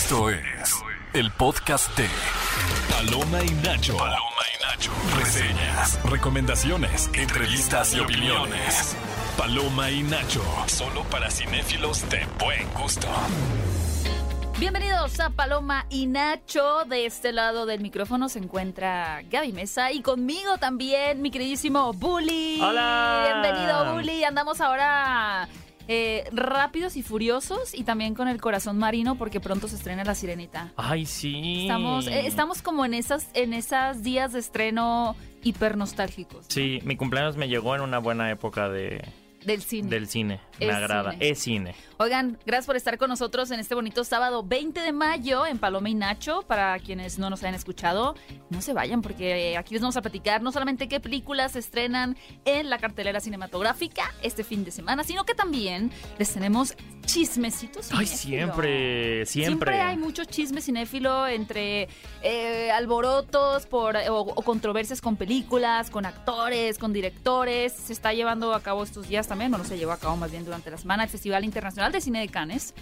Esto es el podcast de Paloma y Nacho. Paloma y Nacho. Reseñas, recomendaciones, entrevistas y opiniones. Paloma y Nacho. Solo para cinéfilos de buen gusto. Bienvenidos a Paloma y Nacho. De este lado del micrófono se encuentra Gaby Mesa y conmigo también mi queridísimo Bully. Hola. Bienvenido, Bully. Andamos ahora eh, rápidos y furiosos y también con el corazón marino porque pronto se estrena La Sirenita. Ay, sí. Estamos, eh, estamos como en esas, en esas días de estreno hiper nostálgicos. Sí, mi cumpleaños me llegó en una buena época de, Del cine. del cine. Me agrada. cine. Es cine. Oigan, gracias por estar con nosotros en este bonito sábado 20 de mayo en Paloma y Nacho. Para quienes no nos hayan escuchado, no se vayan porque aquí les vamos a platicar no solamente qué películas se estrenan en la cartelera cinematográfica este fin de semana, sino que también les tenemos chismecitos. Ay, cinéfilo. siempre, siempre. hay mucho chisme cinéfilo entre eh, alborotos por, o, o controversias con películas, con actores, con directores. Se está llevando a cabo estos días también, bueno, se llevó a cabo más bien durante la semana, el Festival Internacional de Cine de Cannes.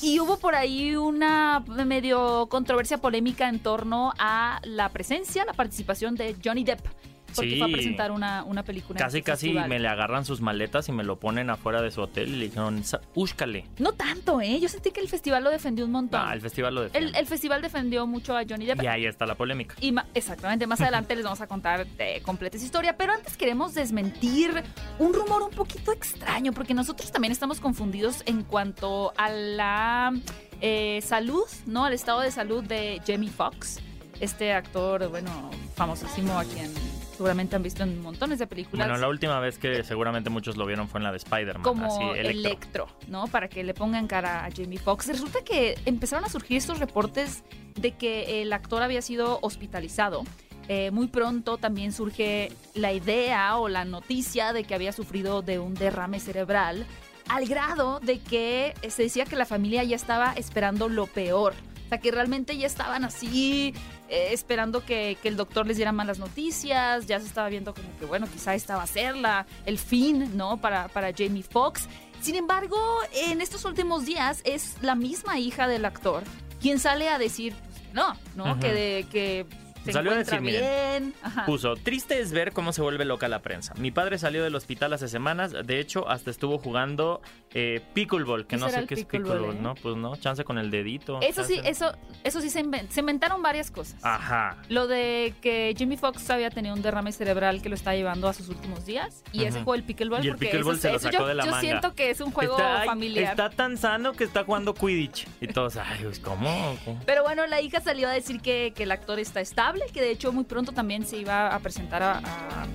Y hubo por ahí una medio controversia polémica en torno a la presencia, la participación de Johnny Depp. Porque Sí. fue a presentar una, una película. en Casi, casi festival. me le agarran sus maletas y me lo ponen afuera de su hotel y le dijeron, "Sa- úscale. No tanto, ¿eh? Yo sentí que el festival lo defendió un montón. Ah, el festival lo defiende. el, el festival defendió mucho a Johnny Depp. Y ahí está la polémica. Y ma- exactamente, más adelante les vamos a contar de completa esa historia, pero antes queremos desmentir un rumor un poquito extraño, porque nosotros también estamos confundidos en cuanto a la eh, salud, ¿no? Al estado de salud de Jamie Foxx, este actor, bueno, famosísimo a quien seguramente han visto en montones de películas. Bueno, la última vez que seguramente muchos lo vieron fue en la de Spider-Man. como así, Electro. Electro, ¿no? Para que le pongan cara a Jamie Foxx. Resulta que empezaron a surgir estos reportes de que el actor había sido hospitalizado. Eh, muy pronto también surge la idea o la noticia de que había sufrido de un derrame cerebral, al grado de que se decía que la familia ya estaba esperando lo peor. O sea, que realmente ya estaban así, eh, esperando que, que el doctor les diera malas noticias, ya se estaba viendo como que, bueno, quizá esta va a ser la, el fin, ¿no? Para, para Jamie Foxx. Sin embargo, en estos últimos días es la misma hija del actor quien sale a decir pues, no, ¿no? Que, de, que Salió a decir, miren. Puso, triste es ver cómo se vuelve loca la prensa. Mi padre salió del hospital hace semanas, de hecho, hasta estuvo jugando eh, pickleball, que ¿Qué no sé qué es pickleball, pickleball, eh? ¿no? Pues no, chance con el dedito. Eso sí, eso, eso sí se, inven- se inventaron varias cosas. Ajá. Lo de que Jimmy Fox había tenido un derrame cerebral que lo está llevando a sus últimos días. Y ese juego el pickleball. Y el porque pickleball eso- se lo sacó yo, de la yo manga. siento que es un juego está, familiar. está tan sano que está jugando Quidditch. Y todos, ay, pues, ¿cómo? ¿Cómo? Pero bueno, la hija salió a decir que, que el actor está estable, que de hecho muy pronto también se iba a presentar a- a-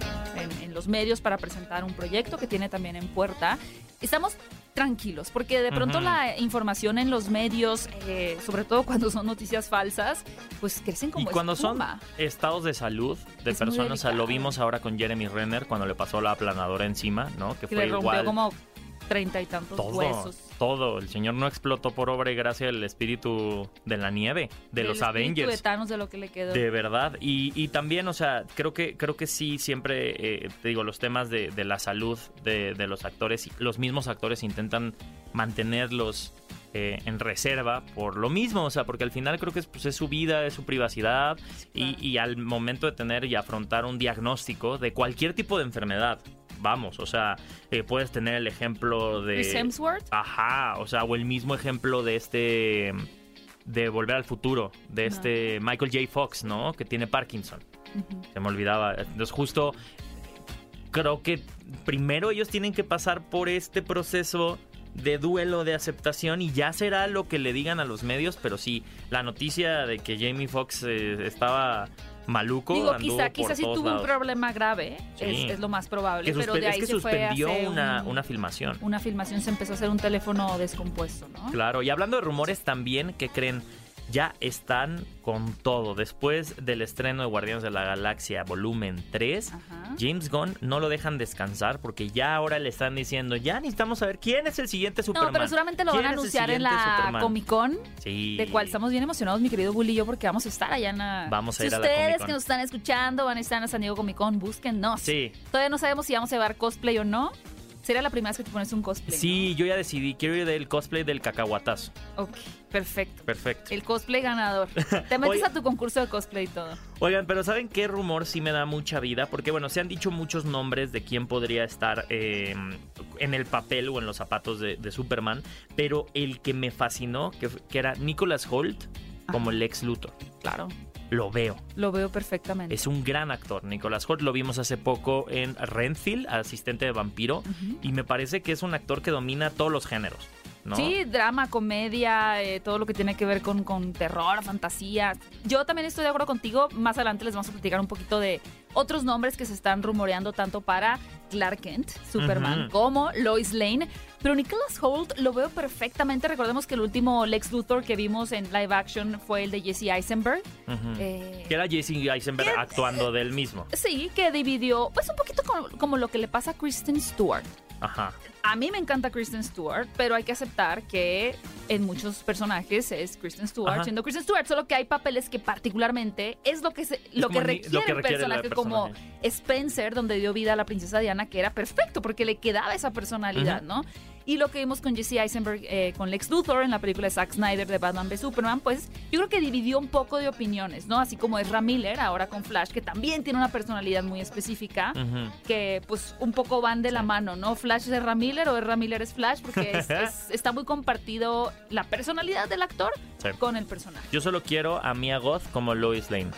en, en los medios para presentar un proyecto que tiene también en puerta. Estamos tranquilos, porque de pronto la información en los medios, eh, sobre todo cuando son noticias falsas, pues crecen como Y cuando espuma. son estados de salud de Es personas, lo vimos ahora con Jeremy Renner cuando le pasó la aplanadora encima, ¿no? Que que fue le rompió igual. como treinta y tantos todo, huesos. Todo. El señor no explotó por obra y gracia del espíritu de la nieve, de los Avengers. de Thanos de lo que le quedó. De verdad. Y, y también, o sea, creo que, creo que sí, siempre, eh, te digo, los temas de, de la salud de, de los actores, los mismos actores intentan mantenerlos eh, en reserva por lo mismo, o sea, porque al final creo que es, pues, es su vida, es su privacidad claro. y al momento de tener y afrontar un diagnóstico de cualquier tipo de enfermedad, vamos, o sea, eh, puedes tener el ejemplo de... Chris Hemsworth. Ajá, o sea, o el mismo ejemplo de este de Volver al Futuro, de No. este Michael J. Fox, ¿no? Que tiene Parkinson. Se me olvidaba. Entonces, justo creo que primero ellos tienen que pasar por este proceso de duelo, de aceptación y ya será lo que le digan a los medios, pero sí, la noticia de que Jamie Foxx eh, estaba maluco Digo, quizá, quizá sí tuvo un problema grave, Sí. es, es lo más probable, pero de es ahí que se fue suspendió hacer una, un- una filmación. una filmación, se empezó a hacer un teléfono descompuesto, ¿no? Claro, y hablando de rumores también, que creen? Ya están con todo. Después del estreno de Guardianes de la Galaxia Volumen 3, Ajá. James Gunn no lo dejan descansar porque ya ahora le están diciendo, ya necesitamos saber quién es el siguiente Superman. No, pero seguramente lo van ¿Quién a anunciar en la Superman?" Comic Con, Sí. de cual estamos bien emocionados, mi querido Bully y yo, porque vamos a estar allá en la... Vamos a si ir a la ustedes Comic-Con. que nos están escuchando van a estar en la San Diego Comic Con, búsquennos. Sí. Todavía no sabemos si vamos a llevar cosplay o no. Sería la primera vez que te pones un cosplay. Sí, yo ya decidí, quiero ir del cosplay del cacahuatazo. Ok, perfecto. Perfecto. El cosplay ganador. Te metes Oye. a tu concurso de cosplay y todo. Oigan, pero ¿saben qué rumor sí me da mucha vida? Porque bueno, se han dicho muchos nombres de quién podría estar eh, en el papel o en los zapatos de, de Superman, pero el que me fascinó, que, que era Nicholas Holt como Lex Luthor. Claro. Lo veo. Lo veo perfectamente. Es un gran actor. Nicholas Holt lo vimos hace poco en Renfield, asistente de vampiro, y me parece que es un actor que domina todos los géneros. ¿No? Sí, drama, comedia, eh, todo lo que tiene que ver con, con terror, fantasía. Yo también estoy de acuerdo contigo. Más adelante les vamos a platicar un poquito de otros nombres que se están rumoreando tanto para Clark Kent, Superman, como Lois Lane. Pero Nicholas Holt lo veo perfectamente. Recordemos que el último Lex Luthor que vimos en live action fue el de Jesse Eisenberg. Eh, Que era Jesse Eisenberg actuando del mismo. sí, que dividió, pues un poquito como, como lo que le pasa a Kristen Stewart. Ajá. A mí me encanta Kristen Stewart, pero hay que aceptar que en muchos personajes es Kristen Stewart Ajá. siendo Kristen Stewart, solo que hay papeles que particularmente es lo que se, lo, que requiere lo que requiere personaje, como. Spencer, donde dio vida a la princesa Diana, que era perfecto porque le quedaba esa personalidad. ¿no? Y lo que vimos con Jesse Eisenberg, eh, con Lex Luthor en la película de Zack Snyder de Batman v Superman, pues yo creo que dividió un poco de opiniones, ¿no? Así como Ezra Miller ahora con Flash, que también tiene una personalidad muy específica que pues un poco van de la mano, ¿no? Flash es Ezra Miller o Ezra Miller es Flash, porque es- es- está muy compartido la personalidad del actor Sí. con el personaje. Yo solo quiero a Mia Goth como Lois Lane.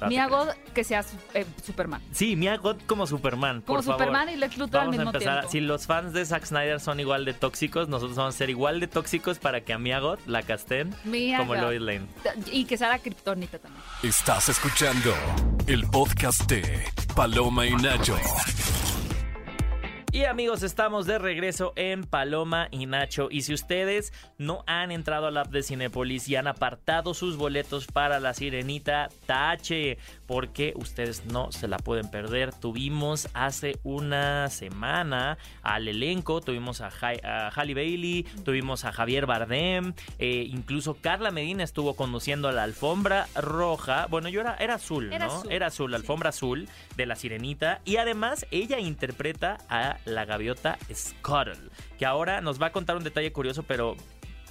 Date Mia. God que sea eh, Superman. Sí, Mia Goth como Superman. Como por favor. Superman y Lex Luthor al Vamos a empezar. tiempo. Si los fans de Zack Snyder son igual de tóxicos, nosotros vamos a ser igual de tóxicos para que a Mia Goth la casten Mia como God. Lois Lane. Y que sea la Kryptonita también. Estás escuchando el podcast de Paloma y Nacho. Y amigos, estamos de regreso en Paloma y Nacho. Y si ustedes no han entrado al app de Cinepolis y han apartado sus boletos para la sirenita, tache, porque ustedes no se la pueden perder. Tuvimos hace una semana al elenco, tuvimos a, a Halle Bailey, tuvimos a Javier Bardem, eh, incluso Carla Medina estuvo conduciendo a la alfombra roja. Bueno, yo era, era azul, Era ¿no? azul, Era azul, la sí. alfombra azul de la sirenita. Y además ella interpreta a la gaviota Scuttle, que ahora nos va a contar un detalle curioso, pero...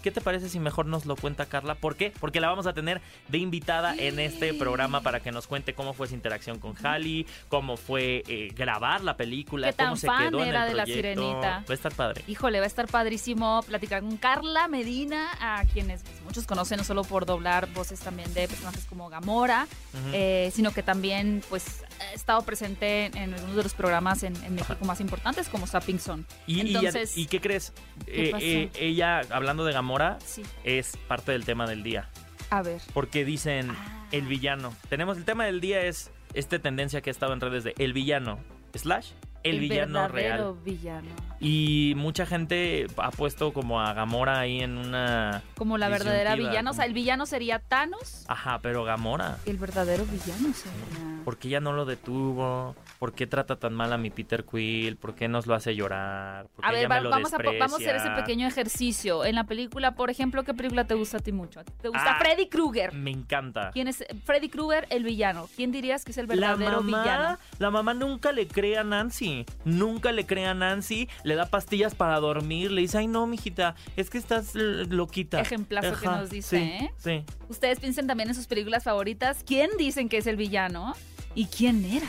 ¿Qué te parece si mejor nos lo cuenta Carla? ¿Por qué? Porque la vamos a tener de invitada en este programa para que nos cuente cómo fue su interacción con Halle, cómo fue eh, grabar la película, ¿Qué tan cómo se fan quedó en el de La proyecto. Sirenita? Va a estar padre. Híjole, va a estar padrísimo platicar con Carla Medina, a quienes pues, muchos conocen no solo por doblar voces también de personajes como Gamora, eh, sino que también pues ha estado presente en algunos de los programas en, en México más importantes como Sapping Zone. ¿Y, Entonces, y qué crees? ¿qué Eh, eh, ella, hablando de Gamora, sí, es parte del tema del día. a ver. Porque dicen Ah. el villano. Tenemos el tema del día es esta tendencia que ha estado en redes de el villano slash el, villano real. villano. Y mucha gente ha puesto como a Gamora ahí en una... Como la verdadera villana. O sea, el villano sería Thanos. Ajá, pero Gamora. El verdadero villano sería. ¿Por qué ya no lo detuvo? ¿Por qué trata tan mal a mi Peter Quill? ¿Por qué nos lo hace llorar? ¿Por qué A ver, va- vamos a, po- vamos a hacer ese pequeño ejercicio. En la película, por ejemplo, ¿qué película te gusta a ti mucho? ¿Te gusta Ah. Freddy Krueger? Me encanta. ¿Quién es Freddy Krueger, el villano? ¿Quién dirías que es el La verdadero mamá, villano? la mamá nunca le cree a Nancy. Nunca le cree a Nancy. Le da pastillas para dormir. Le dice, ay no, mijita, es que estás loquita. Ejemplazo que nos dice, sí, ¿eh? Sí. Ustedes piensen también en sus películas favoritas. ¿Quién dicen que es el villano? ¿Y quién era?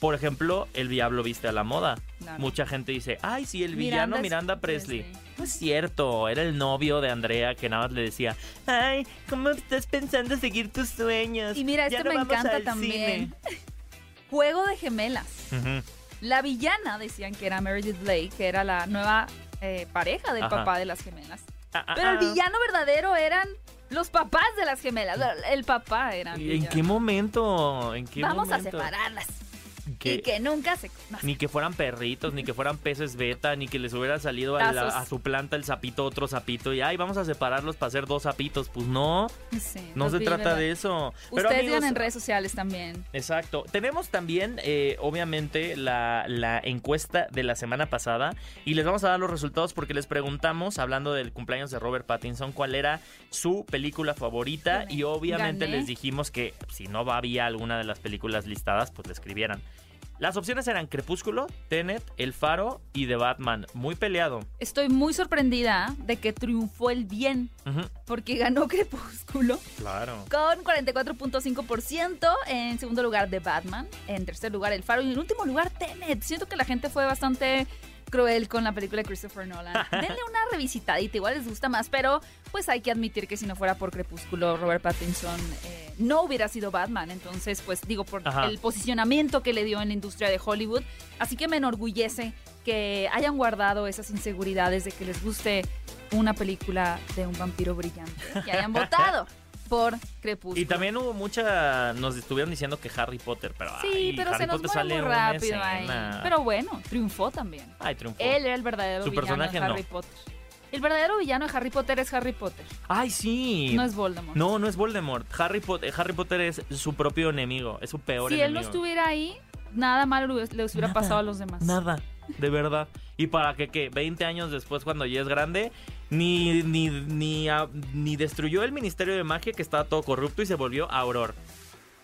Por ejemplo, El Diablo Viste a la Moda. Mucha gente dice, ay, sí, el villano Miranda Presley. Presley. No es cierto, era el novio de Andrea que nada más le decía, ay, ¿cómo estás pensando seguir tus sueños? Y mira, Ya esto no me vamos encanta también. Juego de gemelas. cine". Ujú. La villana decían que era Meredith Blake, que era la nueva eh, pareja del Ajá. papá de las gemelas. Ah, ah, Pero el ah. villano verdadero eran los papás de las gemelas. El papá era. ¿En villano. qué momento? ¿En qué Vamos a separarlas. ¿Qué? Y que nunca se. Ni que fueran perritos, ni que fueran peces beta, ni que les hubiera salido a, la- Tazos. a su planta el sapito, otro sapito, y ay, vamos a separarlos para hacer dos sapitos. Pues no, Sí, no se vi, trata ¿verdad? de eso. Pero, Ustedes amigos, digan en redes sociales también. Exacto. Tenemos también, eh, obviamente, la, la encuesta de la semana pasada y les vamos a dar los resultados porque les preguntamos, hablando del cumpleaños de Robert Pattinson, cuál era su película favorita Gané. y obviamente Gané. les dijimos que si no había alguna de las películas listadas, pues le escribieran. Las opciones eran Crepúsculo, Tenet, El Faro y The Batman. Muy peleado. Estoy muy sorprendida de que triunfó el bien, porque ganó Crepúsculo Claro. con 44.5%. En segundo lugar, The Batman. En tercer lugar, El Faro. Y en último lugar, Tenet. Siento que la gente fue bastante cruel con la película de Christopher Nolan. Denle una revisitadita, igual les gusta más, pero pues hay que admitir que si no fuera por Crepúsculo, Robert Pattinson eh, no hubiera sido Batman. Entonces, pues digo, por Ajá. el posicionamiento que le dio en la industria de Hollywood. Así que me enorgullece que hayan guardado esas inseguridades de que les guste una película de un vampiro brillante. Que hayan votado por Crepúsculo. Y también hubo mucha. Nos estuvieron diciendo que Harry Potter, pero. Sí, ay, pero Harry se nos Potter sale muy rápido ahí. escena. Pero bueno, triunfó también. Ay, triunfó. Él era el verdadero Su villano personaje de Harry no. Potter. El verdadero villano de Harry Potter es Harry Potter. Ay, sí. No es Voldemort. No, no es Voldemort. Harry Potter, Harry Potter es su propio enemigo. Es su peor si enemigo. él no estuviera ahí, nada malo le hubiera- le hubiera Nada, pasado a los demás. Nada, de verdad. Y para que, ¿qué? 20 años después, cuando ya es grande, ni, ni, ni, a- ni destruyó el Ministerio de Magia, que estaba todo corrupto, y se volvió Auror.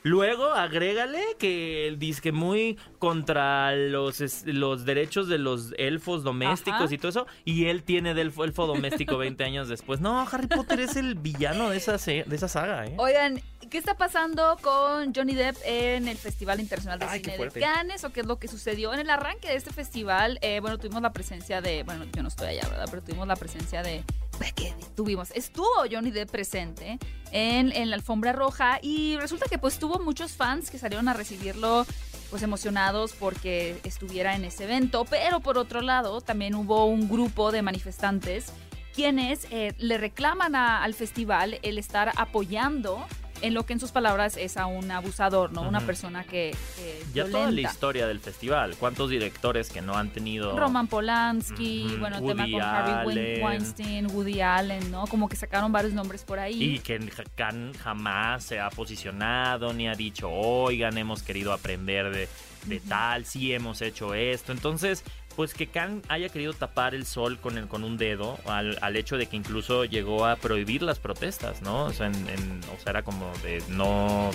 Luego, agrégale que dice que muy contra los, los derechos de los elfos domésticos Ajá. y todo eso, y él tiene elfo, elfo doméstico 20 años después. No, Harry Potter es el villano de esa, de esa saga, ¿eh? Oigan, ¿qué está pasando con Johnny Depp en el Festival Internacional de Ay, Cine de. Cannes? ¿O qué es lo que sucedió en el arranque de este festival? Eh, bueno, tuvimos la presencia de, bueno, yo no estoy allá, ¿verdad? Pero tuvimos la presencia de, pues, ¿qué tuvimos? Estuvo Johnny Depp presente en, en la alfombra roja y resulta que pues tuvo muchos fans que salieron a recibirlo pues emocionados porque estuviera en ese evento, pero por otro lado también hubo un grupo de manifestantes quienes eh, le reclaman a- al festival el estar apoyando en lo que en sus palabras es a un abusador, ¿no? Una persona que, que Ya toda la violenta. historia del festival. ¿Cuántos directores que no han tenido... Roman Polanski, bueno, el tema con Harvey. Weinstein, Woody Allen, ¿no? Como que sacaron varios nombres por ahí. Y que Can jamás se ha posicionado ni ha dicho, oigan, hemos querido aprender de, de tal, sí hemos hecho esto. Entonces, pues que Khan haya querido tapar el sol con, el, con un dedo al, al hecho de que incluso llegó a prohibir las protestas, ¿no? O sea, en- en- o sea era como de no...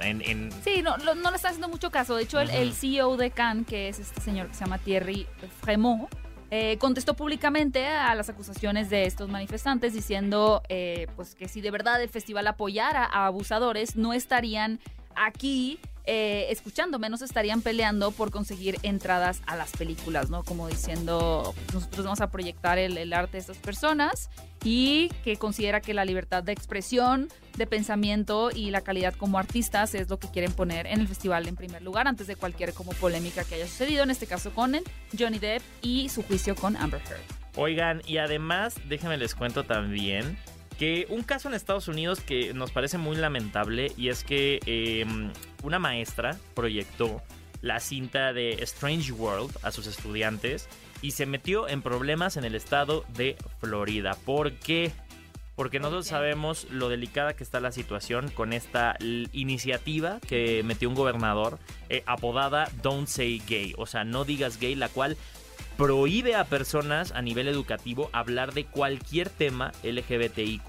En, en- Sí, no, lo- no le está haciendo mucho caso. De hecho, el, el CEO de Cannes, que es este señor que se llama Thierry Fremont, eh, contestó públicamente a las acusaciones de estos manifestantes diciendo eh, pues que si de verdad el festival apoyara a abusadores, no estarían aquí eh, escuchándome, no se estarían peleando por conseguir entradas a las películas, ¿no? Como diciendo, nosotros vamos a proyectar el, arte de estas personas y que considera que la libertad de expresión, de pensamiento y la calidad como artistas es lo que quieren poner en el festival en primer lugar antes de cualquier como polémica que haya sucedido, en este caso con Johnny Depp y su juicio con Amber Heard. Oigan, y además, déjenme les cuento también que un caso en Estados Unidos que nos parece muy lamentable y es que eh, una maestra proyectó la cinta de Strange World a sus estudiantes y se metió en problemas en el estado de Florida. ¿Por qué? Porque nosotros sabemos lo delicada que está la situación con esta iniciativa que metió un gobernador eh, apodada Don't Say Gay, o sea, no digas gay, la cual prohíbe a personas a nivel educativo hablar de cualquier tema LGBTIQ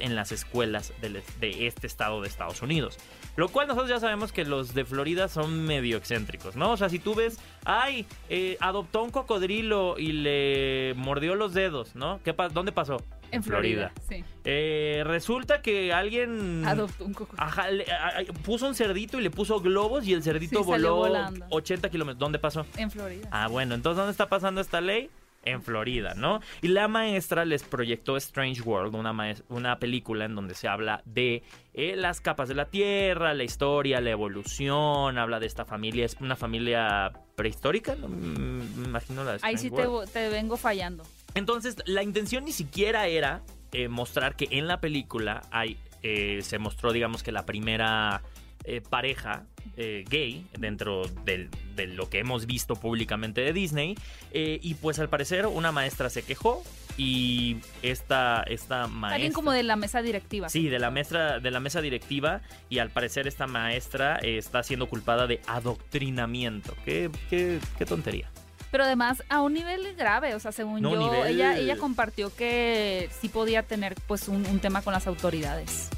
en las escuelas de este estado de Estados Unidos. Lo cual nosotros ya sabemos que los de Florida son medio excéntricos, ¿no? O sea, si tú ves, ay, eh, adoptó un cocodrilo y le mordió los dedos, ¿no? ¿Qué pa- ¿Dónde pasó? En Florida, sí. Eh, resulta que alguien... Adoptó un coco. Ajá, le- a- a- puso un cerdito y le puso globos y el cerdito Sí, voló volando. 80 kilómetros. ¿Dónde pasó? En Florida. Ah, bueno, entonces ¿dónde está pasando esta ley? En Florida, ¿no? Y la maestra les proyectó Strange World, una, una película en donde se habla de eh, las capas de la Tierra, la historia, la evolución, habla de esta familia, es una familia prehistórica, ¿no? Mm, me imagino la de Ahí sí te, World. te vengo fallando. Entonces, la intención ni siquiera era eh, mostrar que en la película hay, eh, se mostró, digamos que la primera eh, pareja gay dentro del- de lo que hemos visto públicamente de Disney. Y pues al parecer una maestra se quejó y esta, esta maestra... Alguien como de la mesa directiva. Sí, de la mesa, de la mesa directiva y al parecer esta maestra está siendo culpada de adoctrinamiento. Qué, qué, qué tontería. Pero además a un nivel grave, o sea, según No, yo, nivel- ella, ella compartió que sí podía tener pues un, un tema con las autoridades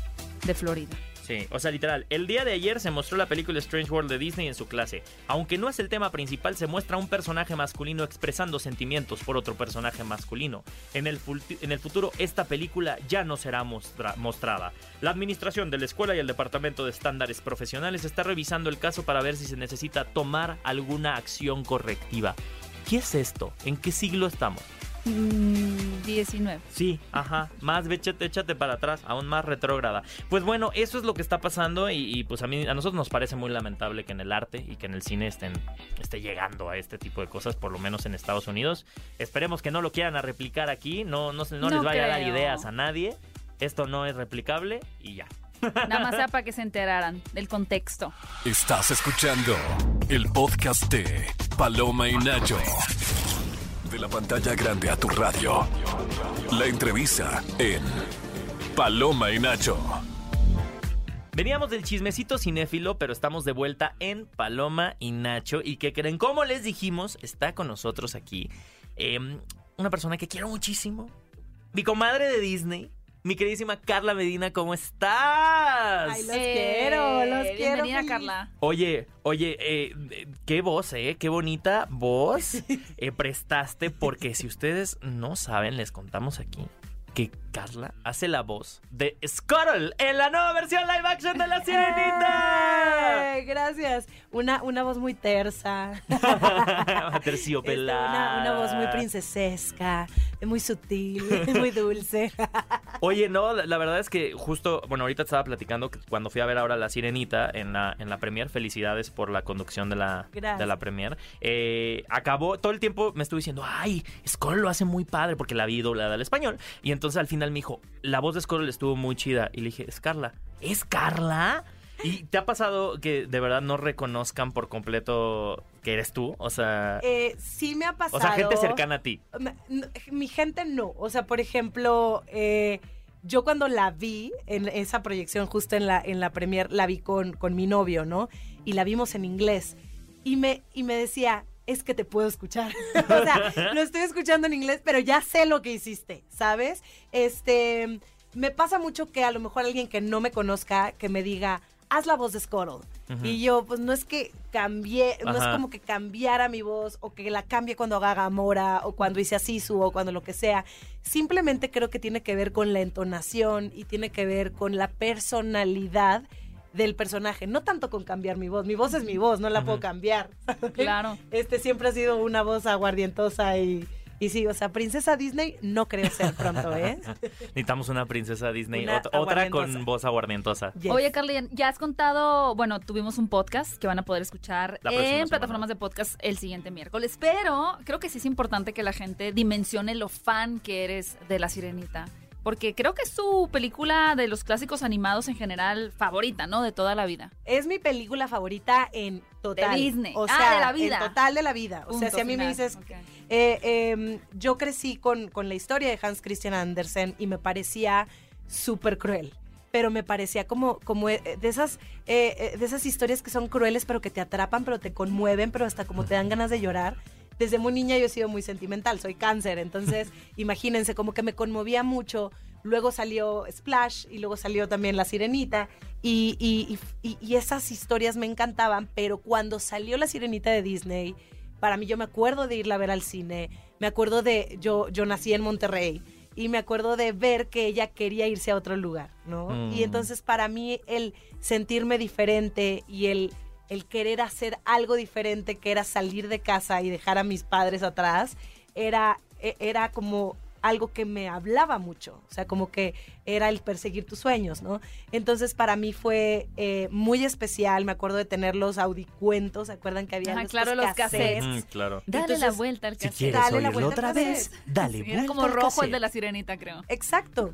de Florida. Sí, o sea, literal, el día de ayer se mostró la película Strange World de Disney en su clase. Aunque no es el tema principal, se muestra un personaje masculino expresando sentimientos por otro personaje masculino. En el, en el futuro, esta película ya no será mostrada. La administración de la escuela y el departamento de estándares profesionales está revisando el caso para ver si se necesita tomar alguna acción correctiva. ¿Qué es esto? ¿En qué siglo estamos? 19. Sí, ajá. Más échate, échate para atrás, aún más retrógrada. Pues bueno, eso es lo que está pasando y, pues a mí a nosotros nos parece muy lamentable que en el arte y que en el cine estén esté llegando a este tipo de cosas, por lo menos en Estados Unidos. Esperemos que no lo quieran a replicar aquí, no no, no, les vaya a dar ideas a nadie. Esto no es replicable y ya. Nada más sea para que se enteraran del contexto. Estás escuchando el podcast de Paloma y Nacho. De la pantalla grande a tu radio. La entrevista en Paloma y Nacho. Veníamos del chismecito cinéfilo, pero estamos de vuelta en Paloma y Nacho. ¿Y que creen? Como les dijimos, está con nosotros aquí em, una persona que quiero muchísimo. Mi comadre de Disney, mi queridísima Carla Medina, ¿cómo estás? Ay, los quiero, los quiero. Bienvenida, Carla. Oye, oye, eh, qué voz, ¿eh? Qué bonita voz eh, prestaste, porque si ustedes no saben, les contamos aquí que Carla hace la voz de Scuttle en la nueva versión live action de La Sirenita. gracias. Una, una voz muy tersa. Terciopelada. Este, una, una voz muy princesesca, muy sutil, muy dulce. Oye, no, la, verdad es que justo, bueno, ahorita estaba platicando que cuando fui a ver ahora La Sirenita en la, en la premier, felicidades por la conducción de la, de la premier, eh, acabó, todo el tiempo me estuve diciendo, ay, Scuttle lo hace muy padre porque la vi doblada al español. Y entonces al final me dijo, la voz de Scuttle estuvo muy chida. Y le dije, es Carla. ¿Es Carla? ¿Y te ha pasado que de verdad no reconozcan por completo que eres tú? O sea... Eh, sí me ha pasado. O sea, gente cercana a ti. Mi, gente no. O sea, por ejemplo, eh, yo cuando la vi en esa proyección justo en la, en la premier, la vi con, con mi novio, ¿no? Y la vimos en inglés. Y me, y me decía, es que te puedo escuchar. o sea, lo estoy escuchando en inglés, pero ya sé lo que hiciste, ¿sabes? Este, me pasa mucho que a lo mejor alguien que no me conozca, que me diga, haz la voz de Scuttle. Y yo, pues no es que cambié, no es como que cambiara mi voz o que la cambie cuando haga Gamora o cuando hice a Sisu o cuando lo que sea. Simplemente creo que tiene que ver con la entonación y tiene que ver con la personalidad del personaje, no tanto con cambiar mi voz. Mi voz es mi voz, no la puedo cambiar. Claro. Este siempre ha sido una voz aguardientosa y, y sí, o sea, princesa Disney no creo ser pronto, ¿eh? Necesitamos una princesa Disney, otra con voz aguardientosa. Oye, Carly, ya has contado, bueno, tuvimos un podcast que van a poder escuchar en plataformas de podcast el siguiente miércoles, pero creo que sí es importante que la gente dimensione lo fan que eres de La Sirenita porque creo que es su película de los clásicos animados en general favorita, ¿no? De toda la vida. Es mi película favorita en total. De Disney. O ah, sea, de la vida. En total de la vida. o sea, si a mí me dices, eh, em, yo crecí con, con la historia de Hans Christian Andersen y me parecía súper cruel pero me parecía como, como eh, de esas, eh, de esas historias que son crueles, pero que te atrapan, pero te conmueven, pero hasta como te dan ganas de llorar desde muy niña yo he sido muy sentimental, soy cáncer, entonces imagínense como que me conmovía mucho. Luego salió Splash y luego salió también La Sirenita y, y, y, esas historias me encantaban, pero cuando salió La Sirenita de Disney, para mí yo me acuerdo de irla a ver al cine, me acuerdo de, yo, yo nací en Monterrey y me acuerdo de ver que ella quería irse a otro lugar, ¿no? Y mm. entonces para mí el sentirme diferente y el el querer hacer algo diferente, que era salir de casa y dejar a mis padres atrás, era, e, era como algo que me hablaba mucho, o sea, como que era el perseguir tus sueños, ¿no? Entonces para mí fue eh, muy especial, me acuerdo de tener los audicuentos, ¿se acuerdan que había ah, claro, los cassettes? Mm, claro. Dale la vuelta al cassette. Si quieres dale la vuelta otra vez, dale vuelta Era como rojo el de la sirenita, creo. Exacto.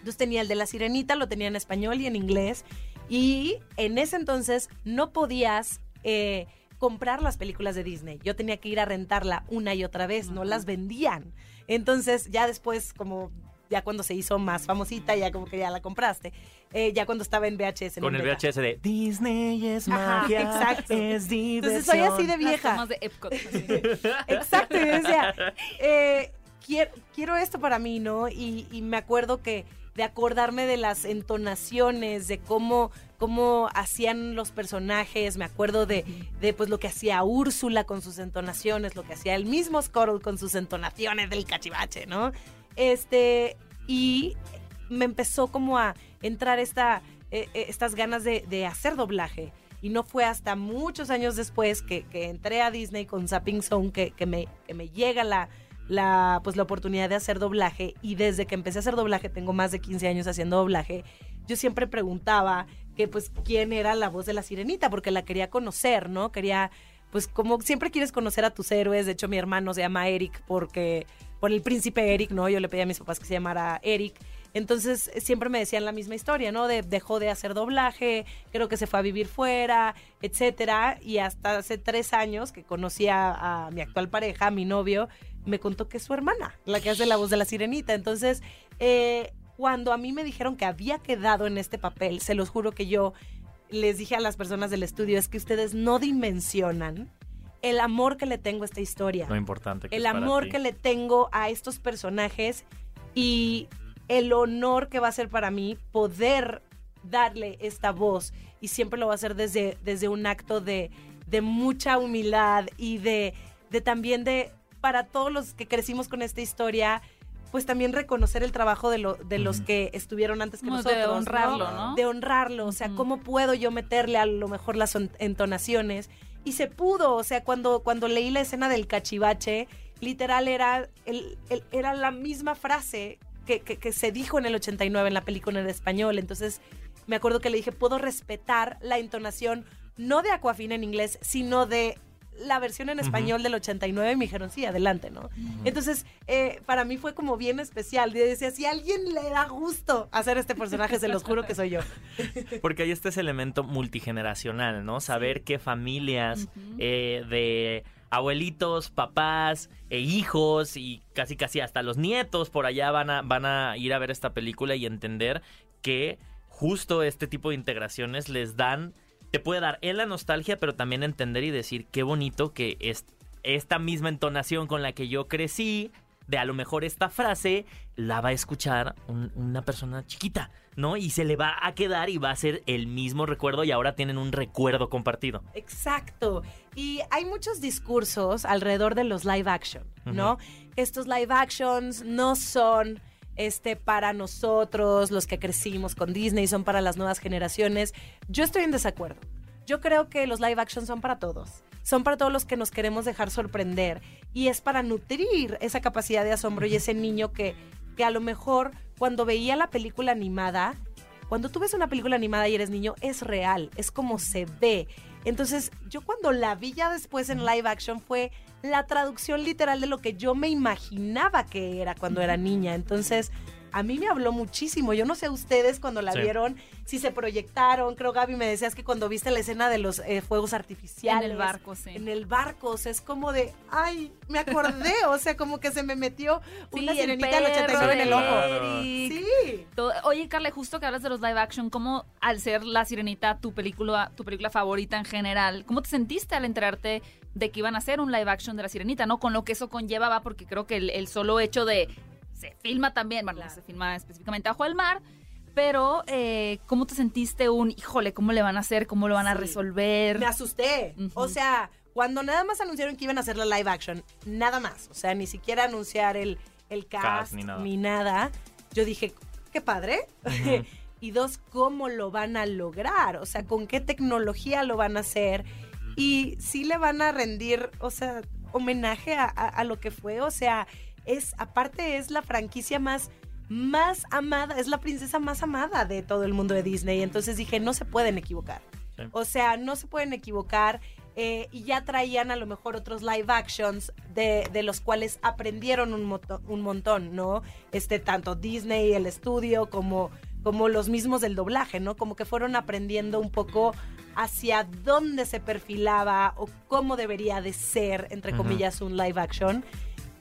Entonces tenía el de la sirenita, lo tenía en español y en inglés, y en ese entonces no podías eh, comprar las películas de Disney. Yo tenía que ir a rentarla una y otra vez, no las vendían. Entonces ya después, como ya cuando se hizo más famosita, ya como que ya la compraste. Eh, ya cuando estaba en VHS. Con el VHS de Disney es magia, exacto. es diversión. Entonces soy así de vieja. Más de Epcot. exacto, y decía, eh, quiero, quiero esto para mí, ¿no? Y, y me acuerdo que de acordarme de las entonaciones, de cómo, cómo hacían los personajes. Me acuerdo de, de pues lo que hacía Úrsula con sus entonaciones, lo que hacía el mismo Squirrel con sus entonaciones del cachivache, ¿no? Este, y me empezó como a entrar esta, eh, eh, estas ganas de, de, hacer doblaje. Y no fue hasta muchos años después que, que entré a Disney con Zapping Zone que, que, me, que me llega la, la, pues, la oportunidad de hacer doblaje. Y desde que empecé a hacer doblaje, tengo más de 15 años haciendo doblaje, yo siempre preguntaba que pues quién era la voz de la sirenita, porque la quería conocer, ¿no? Quería, pues como siempre quieres conocer a tus héroes. De hecho, mi hermano se llama Eric porque, por el príncipe Eric, ¿no? Yo le pedí a mis papás que se llamara Eric. Entonces siempre me decían la misma historia, ¿no? De, dejó de hacer doblaje, creo que se fue a vivir fuera, etcétera. Y hasta hace tres años que conocí a, a mi actual pareja, a mi novio, me contó que es su hermana, la que hace la voz de la sirenita. Entonces, eh, cuando a mí me dijeron que había quedado en este papel, se los juro que yo les dije a las personas del estudio, es que ustedes no dimensionan el amor que le tengo a esta historia. Lo importante. Que el amor que le tengo a estos personajes y el honor que va a ser para mí poder darle esta voz y siempre lo va a hacer desde, desde un acto de, de mucha humildad y de, de también de, para todos los que crecimos con esta historia, pues también reconocer el trabajo de, lo, de los que estuvieron antes que Como nosotros. de honrarlo, ¿no? De honrarlo, o sea. ¿cómo puedo yo meterle a lo mejor las on- entonaciones? Y se pudo, o sea, cuando, cuando leí la escena del cachivache, literal era, el, el- era la misma frase que, que- que se dijo en el 89 en la película en español. Entonces, me acuerdo que le dije, puedo respetar la entonación, no de Aquafina en inglés, sino de la versión en español del 89 y me dijeron, sí, adelante, ¿no? Entonces, eh, para mí fue como bien especial. Yo decía, si a alguien le da gusto hacer este personaje, se los juro que soy yo. Porque está ese elemento multigeneracional, ¿no? Saber qué familias eh, de abuelitos, papás e hijos y casi casi hasta los nietos por allá van a, van a ir a ver esta película y entender que justo este tipo de integraciones les dan, te puede dar en la nostalgia, pero también entender y decir qué bonito que es esta misma entonación con la que yo crecí, de a lo mejor esta frase la va a escuchar un- una persona chiquita, ¿no? Y se le va a quedar y va a ser el mismo recuerdo y ahora tienen un recuerdo compartido. Exacto. Y hay muchos discursos alrededor de los live action, ¿no? Estos live actions no son este para nosotros, los que crecimos con Disney, son para las nuevas generaciones. Yo estoy en desacuerdo. Yo creo que los live action son para todos. Son para todos los que nos queremos dejar sorprender. Y es para nutrir esa capacidad de asombro y ese niño que, que a lo mejor cuando veía la película animada, cuando tú ves una película animada y eres niño, es real, es como se ve. Entonces, yo cuando la vi ya después en live action fue la traducción literal de lo que yo me imaginaba que era cuando era niña. Entonces, a mí me habló muchísimo. Yo no sé ustedes cuando la Sí. vieron, si se proyectaron. Creo, Gaby, me decías que cuando viste la escena de los eh, fuegos artificiales. En el barco, sí. En el barco, o sea, es como de, ay, me acordé, o sea, como que se me metió una Sí, sirenita del 89 en el ojo. Claro. Sí. Todo- Oye, Carla, justo que hablas de los live action, ¿cómo al ser La Sirenita tu película, tu película favorita en general, cómo te sentiste al enterarte de que iban a hacer un live action de La Sirenita, ¿no? Con lo que eso conllevaba, porque creo que el, el solo hecho de se filma también, bueno, Claro. se filma específicamente bajo el mar, pero eh, ¿cómo te sentiste un, híjole, cómo le van a hacer, cómo lo van a resolver? Me asusté. O sea, cuando nada más anunciaron que iban a hacer la live action, nada más. O sea, ni siquiera anunciar el, el cast, Cast, ni ni, nada. Yo dije, qué padre. y dos, ¿cómo lo van a lograr? O sea, ¿con qué tecnología lo van a hacer? Y sí le van a rendir, o sea, homenaje a, a- a lo que fue. O sea, es, aparte es la franquicia más más amada, es la princesa más amada de todo el mundo de Disney. Entonces dije, no se pueden equivocar. Sí. O sea, no se pueden equivocar. eh, y ya traían a lo mejor otros live actions de, de los cuales aprendieron un, moto- un montón, ¿no? Este, tanto Disney, el estudio, como, como los mismos del doblaje, ¿no? Como que fueron aprendiendo un poco hacia dónde se perfilaba o cómo debería de ser, entre comillas, un live action.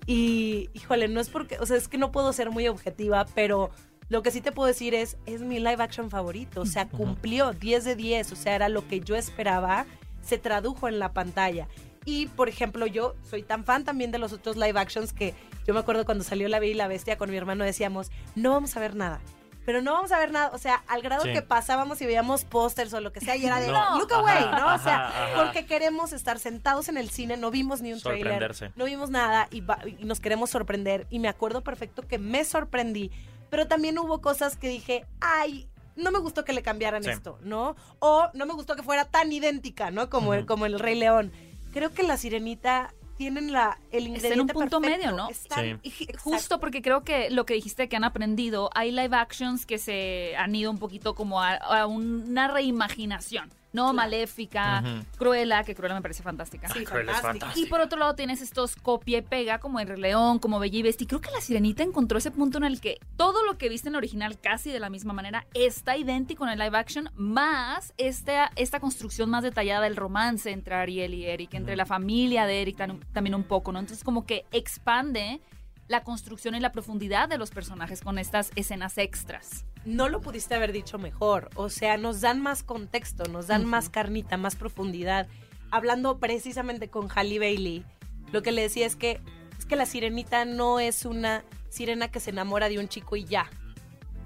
Y, híjole, no es porque, o sea, es que no puedo ser muy objetiva, pero lo que sí te puedo decir es, es mi live action favorito. O sea, cumplió 10 de 10, o sea, era lo que yo esperaba, se tradujo en la pantalla. Y, por ejemplo, yo soy tan fan también de los otros live actions que yo me acuerdo cuando salió La Bella y la Bestia con mi hermano decíamos, no vamos a ver nada. Pero no vamos a ver nada, o sea, al grado que pasábamos y veíamos pósters o lo que sea, y era de, look away, ¿no? o sea, porque queremos estar sentados en el cine, no vimos ni un trailer, no vimos nada y, nos queremos sorprender. Y me acuerdo perfecto que me sorprendí, pero también hubo cosas que dije, ay, no me gustó que le cambiaran esto, ¿no? O no me gustó que fuera tan idéntica, ¿no? Como, el, como el Rey León. Creo que la sirenita tienen la, el ingrediente en un punto medio, ¿no? sí. Justo porque creo que lo que dijiste que han aprendido, hay live actions que se han ido un poquito como a una reimaginación. No, Maléfica, Cruella, que Cruella me parece fantástica. Sí, Cruella es fantástica. Y por otro lado tienes estos copia y pega, como El León, como Bella y Bestia. Y creo que La Sirenita encontró ese punto en el que todo lo que viste en el original casi de la misma manera está idéntico en el live action, más esta, esta construcción más detallada del romance entre Ariel y Eric, entre la familia de Eric también un poco, ¿no? Entonces como que expande la construcción y la profundidad de los personajes con estas escenas extras no lo pudiste haber dicho mejor. O sea, nos dan más contexto, nos dan más carnita, más profundidad. Hablando precisamente con Halle Bailey, lo que le decía es que, es que la sirenita no es una sirena que se enamora de un chico y ya.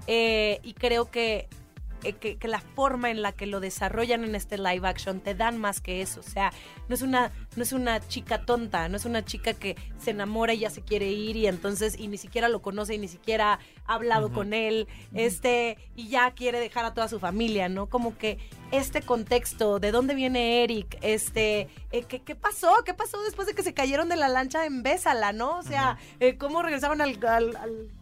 Eh, y creo que eh, que, la forma en la que lo desarrollan en este live action te dan más que eso. O sea, no es una, no es una chica tonta, no es una chica que se enamora y ya se quiere ir y entonces, y ni siquiera lo conoce y ni siquiera ha hablado con él, este, y ya quiere dejar a toda su familia, ¿no? Como que este contexto, de dónde viene Eric, este, eh, ¿qué, pasó? ¿Qué pasó después de que se cayeron de la lancha en Bésala, ¿no? O sea, eh, ¿cómo regresaban al,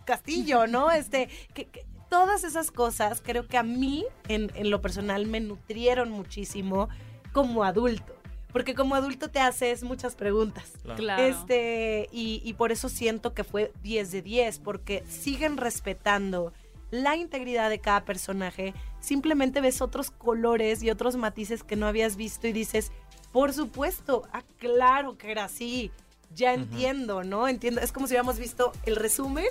castillo, ¿no? Este, que todas esas cosas creo que a mí en, lo personal me nutrieron muchísimo como adulto. Porque como adulto te haces muchas preguntas. Claro. Este, y, y por eso siento que fue 10 de 10, porque siguen respetando la integridad de cada personaje. Simplemente ves otros colores y otros matices que no habías visto y dices, por supuesto, ah, claro que era así. Ya entiendo, ¿no? Entiendo. Es como si hubiéramos visto el resumen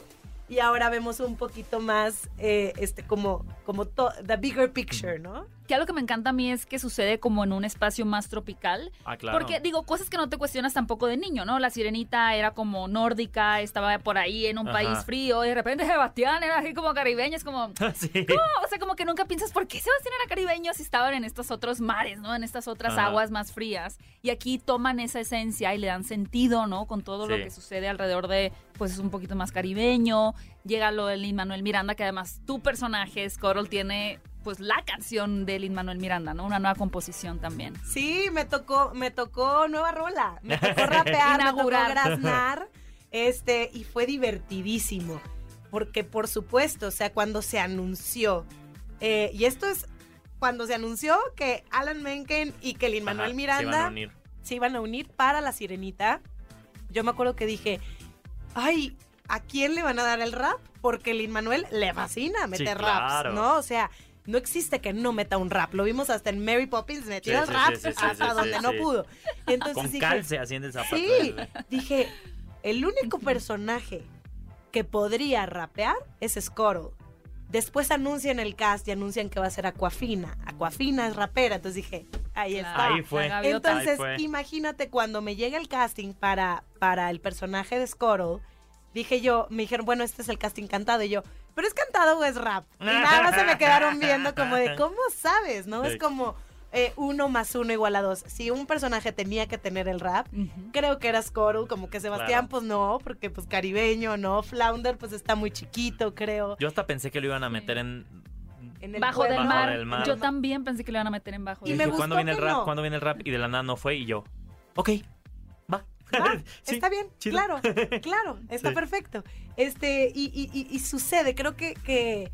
y ahora vemos un poquito más, eh, este, como, como the bigger picture, ¿no? Que algo que me encanta a mí es que sucede como en un espacio más tropical. Ah, claro. Porque, digo, cosas que no te cuestionas tampoco de niño, ¿no? La sirenita era como nórdica, estaba por ahí en un país frío, y de repente Sebastián era así como caribeño, es como... sí. O sea, como que nunca piensas, ¿por qué Sebastián era caribeño si estaban en estos otros mares, ¿no? En estas otras aguas más frías. Y aquí toman esa esencia y le dan sentido, ¿no? Con todo lo que sucede alrededor de, pues es un poquito más caribeño. Llega lo de Lin Manuel Miranda, que además tu personaje, Scorol, tiene pues la canción de Lin Manuel Miranda, ¿no? Una nueva composición también. Sí, me tocó, me tocó nueva rola. Me tocó rapear, Inaugurar. me tocó graznar, este, y fue divertidísimo. Porque, por supuesto, o sea, cuando se anunció, eh, y esto es cuando se anunció que Alan Menken y que Lin Manuel Miranda se iban a unir para la sirenita, yo me acuerdo que dije, ay, ¿a quién le van a dar el rap? Porque Lin Manuel le fascina meter raps, ¿no? O sea, no existe que no meta un rap. Lo vimos hasta en Mary Poppins, metió el rap hasta donde no pudo. Entonces Con dije, calce haciendo esa Sí, dije, el único personaje que podría rapear es Scortle. Después anuncian el cast y anuncian que va a ser Aquafina. Aquafina es rapera, entonces dije, ahí está. Ahí fue. Entonces, imagínate cuando me llega el casting para, para el personaje de Scortle, dije yo, me dijeron, bueno, este es el casting cantado. Y yo, pero es cantado o es rap. Y nada más se me quedaron viendo como de, ¿cómo sabes? ¿No? Es como eh, uno más uno igual a dos. Si un personaje tenía que tener el rap, creo que era Scorul, como que Sebastián, pues no, porque pues caribeño, ¿no? Flounder, pues está muy chiquito, creo. Yo hasta pensé que lo iban a meter en bajo, del, mar. Yo también pensé que lo iban a meter en bajo. Y, me gustó ¿cuándo viene el rap? ¿Cuándo viene el rap? Y de la nada no fue y yo, ok, está bien, claro, claro, está perfecto. Este, y, sucede, creo que, que,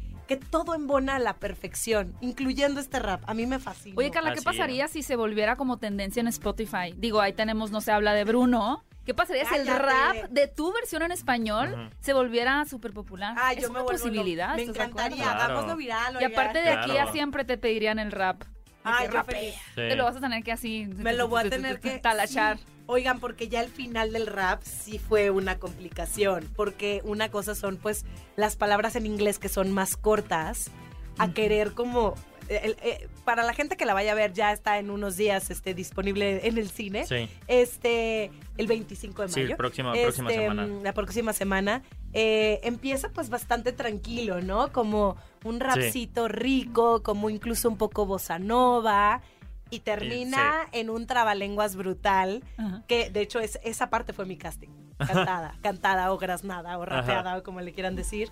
todo embona a la perfección, incluyendo este rap. A mí me fascina. Oye, Carla, ¿qué pasaría si se volviera como tendencia en Spotify? Digo, ahí tenemos, no se habla de Bruno. ¿Qué pasaría si el rap de tu versión en español se volviera súper popular? Ah, es una posibilidad. me encantaría, hagámoslo viral. Y aparte de aquí a siempre te pedirían el rap. Ay, yo feliz. Te lo vas a tener que así. Me lo voy a tener que. Talachar. Oigan, porque ya el final del rap sí fue una complicación, porque una cosa son pues las palabras en inglés que son más cortas, a querer como eh, para la gente que la vaya a ver, ya está en unos días este, disponible en el cine. Sí. Este, el 25 de mayo. Sí, próxima, próxima este, semana. La próxima semana. eh, empieza pues bastante tranquilo, ¿no? Como un rapcito rico, como incluso un poco bossa nova y termina en un trabalenguas brutal, que de hecho es, esa parte fue mi casting, cantada, cantada o graznada o rapeada o como le quieran decir.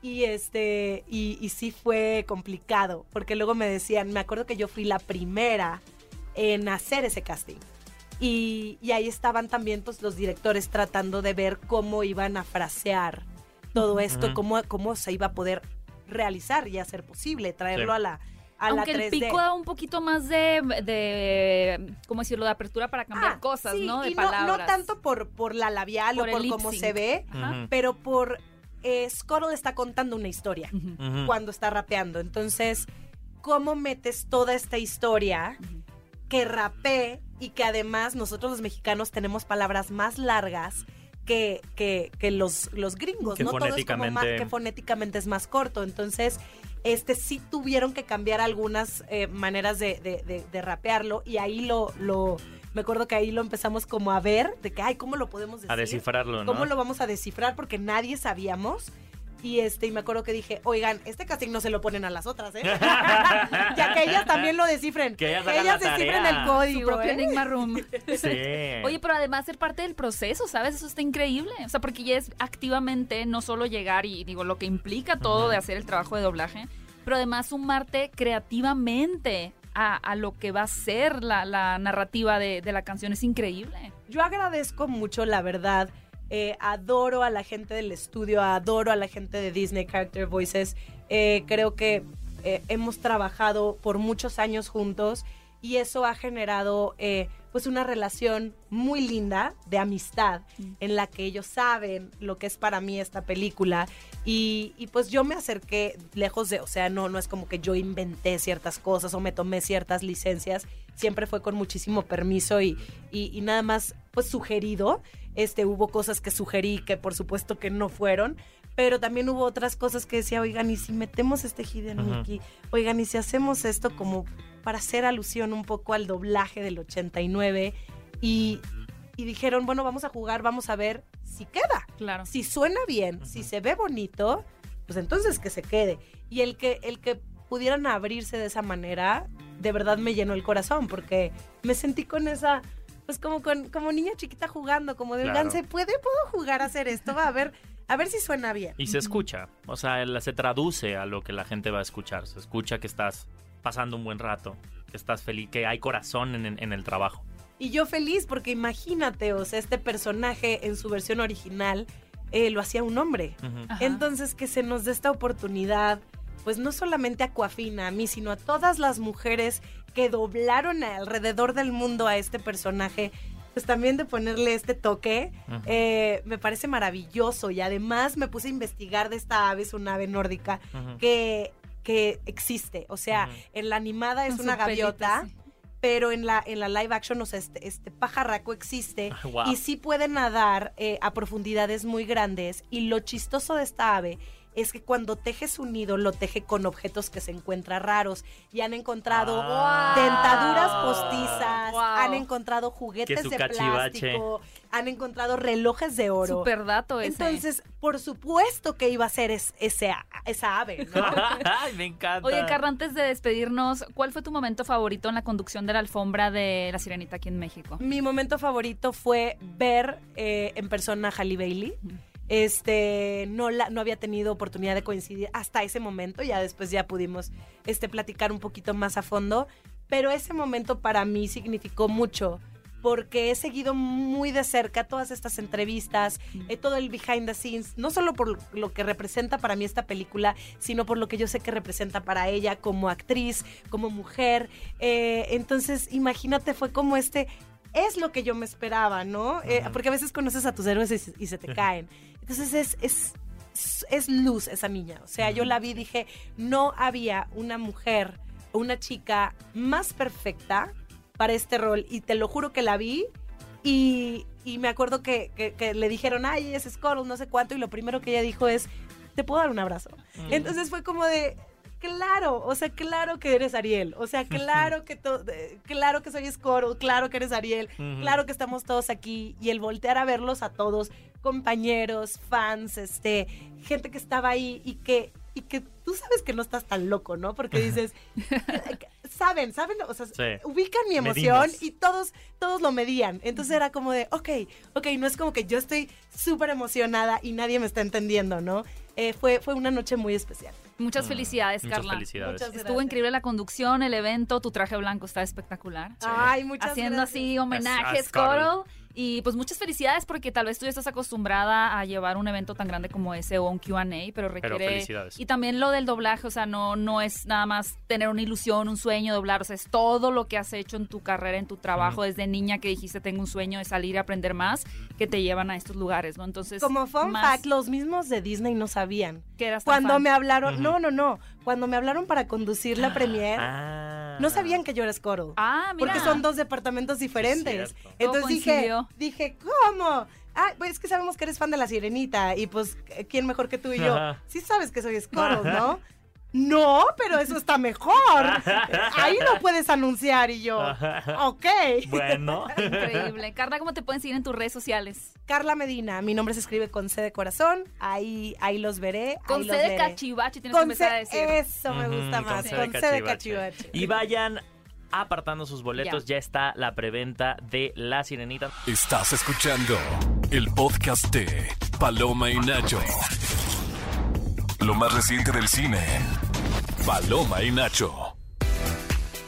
Y este, y, y, sí fue complicado, porque luego me decían, me acuerdo que yo fui la primera en hacer ese casting. Y, y ahí estaban también pues, los directores tratando de ver cómo iban a frasear todo esto, cómo, cómo se iba a poder realizar y hacer posible, traerlo a la aunque el pico da un poquito más de, de, ¿cómo decirlo?, de apertura para cambiar ah, cosas, ¿no? De palabras. No, tanto por, por la labial o por cómo se ve, pero por... Eh, Scottle está contando una historia cuando está rapeando. Entonces, ¿cómo metes toda esta historia que rapee y que además nosotros los mexicanos tenemos palabras más largas que, que, que los, los gringos, ¿no? Todo es como más, que fonéticamente es más corto. Entonces, este sí tuvieron que cambiar algunas eh, maneras de, de, rapearlo y ahí lo, lo, me acuerdo que ahí lo empezamos como a ver, de que, ay, ¿cómo lo podemos decir? A descifrarlo, ¿no? ¿Cómo lo vamos a descifrar? Porque nadie sabíamos. Y este, y me acuerdo que dije, oigan, este casting no se lo ponen a las otras, ¿eh? ya que ellas también lo descifren. Que ellas, descifren el código. Su propio ¿eh? Enigma Room. sí. Oye, pero además ser parte del proceso, ¿sabes? Eso está increíble. O sea, porque ya es activamente no solo llegar y digo, lo que implica todo de hacer el trabajo de doblaje, pero además sumarte creativamente a, lo que va a ser la, narrativa de, la canción. Es increíble. Yo agradezco mucho, la verdad eh, adoro a la gente del estudio, adoro a la gente de Disney Character Voices. Eh, creo que eh, hemos trabajado por muchos años juntos y eso ha generado pues una relación muy linda de amistad mm. en la que ellos saben lo que es para mí esta película. Y, pues yo me acerqué lejos de, o sea, no, no es como que yo inventé ciertas cosas o me tomé ciertas licencias, siempre fue con muchísimo permiso y, y nada más pues sugerido. Este, hubo cosas que sugerí que por supuesto que no fueron, pero también hubo otras cosas que decía, oigan, y si metemos este Hidden Mickey, oigan, y si hacemos esto como para hacer alusión un poco al doblaje del 89 y, y dijeron, bueno, vamos a jugar, vamos a ver si queda. Claro. Si suena bien, si se ve bonito, pues entonces que se quede. Y el que, el que pudieran abrirse de esa manera, de verdad me llenó el corazón, porque me sentí con esa pues como con, como niña chiquita jugando, como de claro. ¿se puede? ¿Puedo jugar a hacer esto? Va a ver, a ver si suena bien. Y se escucha, o sea, se traduce a lo que la gente va a escuchar. Se escucha que estás pasando un buen rato, que estás feliz, que hay corazón en, el trabajo. Y yo feliz porque imagínate, o sea, este personaje en su versión original eh, lo hacía un hombre. Entonces que se nos dé esta oportunidad, pues no solamente a Coafina, a mí, sino a todas las mujeres que doblaron alrededor del mundo a este personaje, pues también de ponerle este toque, eh, me parece maravilloso. Y además me puse a investigar de esta ave, es una ave nórdica, que, que existe. O sea, en la animada es una gaviota. pero en la, en la live action, o sea, este, este pajarraco existe ah, y sí puede nadar eh, a profundidades muy grandes. Y lo chistoso de esta ave es que cuando teje su nido lo teje con objetos que se encuentran raros y han encontrado ah. dentaduras postizas, han encontrado juguetes de plástico, han encontrado relojes de oro. Super dato ese. Entonces, por supuesto que iba a ser esa ave, ¿no? me encanta. Oye, Carla, antes de despedirnos, ¿cuál fue tu momento favorito en la conducción de la alfombra de La Sirenita aquí en México? Mi momento favorito fue ver eh, en persona a Halle Bailey. Este, no, la, no había tenido oportunidad de coincidir hasta ese momento, ya después ya pudimos este, platicar un poquito más a fondo, pero ese momento para mí significó mucho porque he seguido muy de cerca todas estas entrevistas, eh, todo el behind the scenes, no solo por lo que representa para mí esta película, sino por lo que yo sé que representa para ella como actriz, como mujer. Eh, entonces, imagínate, fue como este es lo que yo me esperaba, ¿no? Eh, porque a veces conoces a tus héroes y, se te caen. Entonces es, es, es, luz esa niña. O sea, yo la vi y dije, no había una mujer o una chica más perfecta para este rol. Y te lo juro que la vi y, y me acuerdo que, que, le dijeron, ay, es Scott, no sé cuánto. Y lo primero que ella dijo es, ¿te puedo dar un abrazo? Entonces fue como de, claro, o sea, claro que eres Ariel, o sea, claro que claro que soy Squirtle, claro que eres Ariel, claro que estamos todos aquí y el voltear a verlos a todos, compañeros, fans, este, gente que estaba ahí y que y que tú sabes que no estás tan loco, ¿no? Porque dices, saben, saben, o sea, ubican mi emoción y todos, todos lo medían. Entonces era como de, ok, ok, no es como que yo estoy súper emocionada y nadie me está entendiendo, ¿no? Eh, fue, fue una noche muy especial. Muchas mm, felicidades, muchas Carla. Felicidades. Estuvo increíble la conducción, el evento, tu traje blanco está espectacular. Ay, muchas Haciendo así homenajes, Coral. Y pues muchas felicidades porque tal vez tú ya estás acostumbrada a llevar un evento tan grande como ese o un QA, pero requiere. y también lo del doblaje, o sea, no, no es nada más tener una ilusión, un sueño, doblar, o sea, es todo lo que has hecho en tu carrera, en tu trabajo, desde niña que dijiste tengo un sueño de salir a aprender más, que te llevan a estos lugares, ¿no? Entonces. Como fun fact, los mismos de Disney no sabían. Que eras Cuando me hablaron, no, no, no. Cuando me hablaron para conducir la premier, ah. No sabían que yo era Scoro. Ah, mira. Porque son dos departamentos diferentes. Entonces dije, dije, ¿cómo? Ah, pues es que sabemos que eres fan de la sirenita y pues, ¿quién mejor que tú y yo? Sí sabes que soy Squirtle, ¿no? No, pero eso está mejor. Ahí no puedes anunciar y yo. Ok. Bueno. Increíble. Carla, ¿cómo te pueden seguir en tus redes sociales? Carla Medina. Mi nombre se escribe con C de corazón. Ahí, ahí los veré. Con C de cachivache tienes que empezar a decir. Eso me gusta más. Con C, de cachivache. Y vayan apartando sus boletos. Ya. está la preventa de La Sirenita. Estás escuchando el podcast de Paloma y Nacho. Lo más reciente del cine. Paloma y Nacho.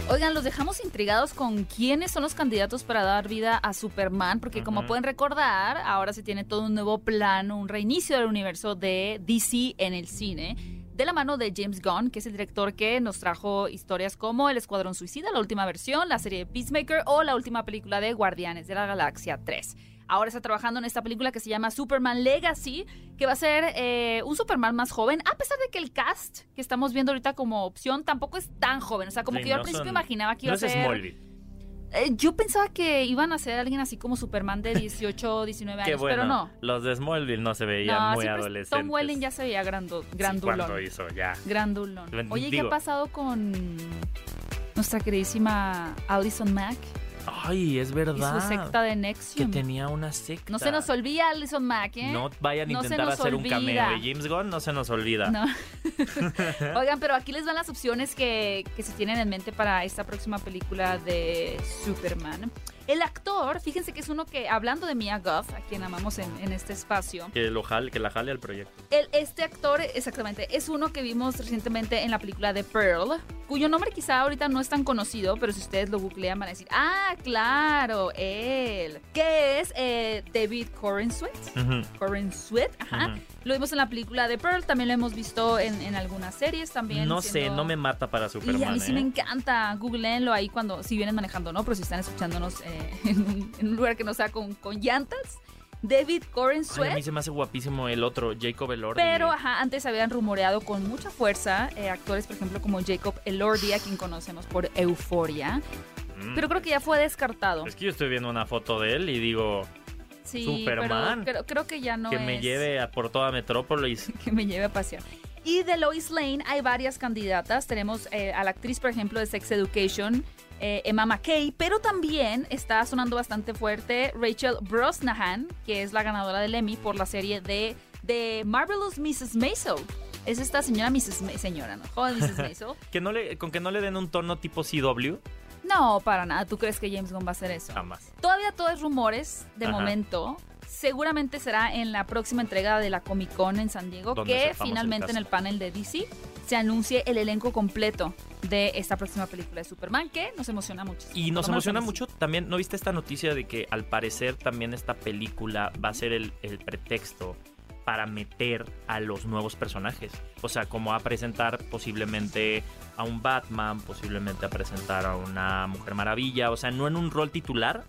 Oigan, los dejamos intrigados con quiénes son los candidatos para dar vida a Superman, porque como pueden recordar, ahora se tiene todo un nuevo plan, un reinicio del universo de DC en el cine de la mano de James Gunn, que es el director que nos trajo historias como El Escuadrón Suicida, la última versión, la serie Peacemaker o la última película de Guardianes de la Galaxia 3. Ahora está trabajando en esta película que se llama Superman Legacy, que va a ser eh, un Superman más joven, a pesar de que el cast que estamos viendo ahorita como opción tampoco es tan joven. O sea, como que yo al principio imaginaba que iba a ser... Eh, yo pensaba que iban a ser alguien así como Superman de 18, 19 años, pero no. Los de Smallville no se veían muy adolescentes. Tom Welling ya se veía grando, grandulón. Sí, hizo, ya. Grandulón. Oye, ¿qué ha pasado con nuestra queridísima Alison Mack? Ay, es verdad. Y su secta de Nexium. Que tenía una secta. No se nos olvida Alison Mack, ¿eh? No vayan a intentar hacer un cameo de James Gunn, no se nos olvida. No. Oigan, pero aquí les van las opciones que, que se tienen en mente para esta próxima película de Superman. El actor, fíjense que es uno que, hablando de Mia Goth, a quien amamos en, este espacio. Que, lo jale, que la jale al proyecto. El, este actor, exactamente, es uno que vimos recientemente en la película de Pearl, cuyo nombre quizá ahorita no es tan conocido, pero si ustedes lo googlean van a decir, ah, claro, él. Que es eh, David Corrin Sweat. ajá. Lo vimos en la película de Pearl, también lo hemos visto en, algunas series también. No sé, no me mata para Superman. Y a mí sí me ¿eh? encanta. Googleenlo ahí cuando, si vienen manejando, ¿no? Pero si están escuchándonos eh, en, un, lugar que no sea con, con llantas. David Coren a mí se me hace guapísimo el otro, Jacob Elordi. Pero, ajá, antes habían rumoreado con mucha fuerza eh, actores, por ejemplo, como Jacob Elordi, a quien conocemos por Euforia. Mm. Pero creo que ya fue descartado. Es que yo estoy viendo una foto de él y digo, Sí, Superman. Pero creo, que ya no Que me lleve a por toda Metrópolis. que me lleve a pasear. Y de Lois Lane hay varias candidatas. Tenemos eh, a la actriz, por ejemplo, de Sex Education, eh, Emma McKay, pero también está sonando bastante fuerte Rachel Brosnahan, que es la ganadora del Emmy por la serie de, de Marvelous Mrs. Maisel. Es esta señora Mrs. señora, ¿no? Joven Mrs. Maisel. que no le, con que no le den un tono tipo CW. No, para nada. ¿Tú crees que James Gunn va a hacer eso? Jamás. Todavía todo es rumores de momento. Seguramente será en la próxima entrega de la Comic Con en San Diego que finalmente en el panel de DC se anuncie el elenco completo de esta próxima película de Superman que nos emociona mucho. Y nos emociona mucho también, ¿no viste esta noticia de que al parecer también esta película va a ser el, el pretexto para meter a los nuevos personajes. O sea, como a presentar posiblemente a un Batman, posiblemente a presentar a una Mujer Maravilla, o sea, no en un rol titular,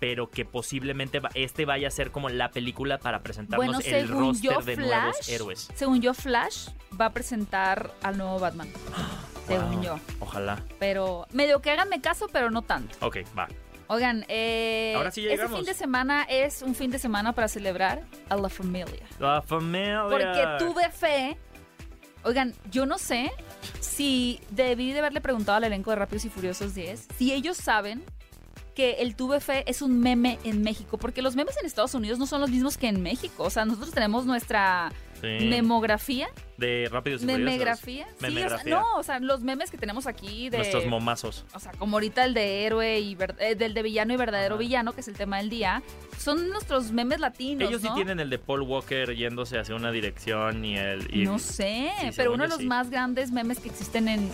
pero que posiblemente este vaya a ser como la película para presentarnos el roster de nuevos héroes. Según yo, Flash va a presentar al nuevo Batman. según yo. Ojalá. Pero medio que háganme caso, pero no tanto. Ok, va. Oigan, eh, este fin de semana es un fin de semana para celebrar a la familia. La familia. Porque tuve fe. Oigan, yo no sé Sí, debí de haberle preguntado al elenco de Rápidos y Furiosos 10 si ellos saben que el Tuve Fe es un meme en México, porque los memes en Estados Unidos no son los mismos que en México. O sea, nosotros tenemos nuestra memografía. De Rápidos y Memografía. Sí, no, o sea, los memes que tenemos aquí de... Nuestros momazos. O sea, como ahorita el de héroe y... Eh, del de villano y verdadero villano, que es el tema del día, son nuestros memes latinos, Ellos sí tienen el de Paul Walker yéndose hacia una dirección y el... no sé, pero uno de los más grandes memes que existen en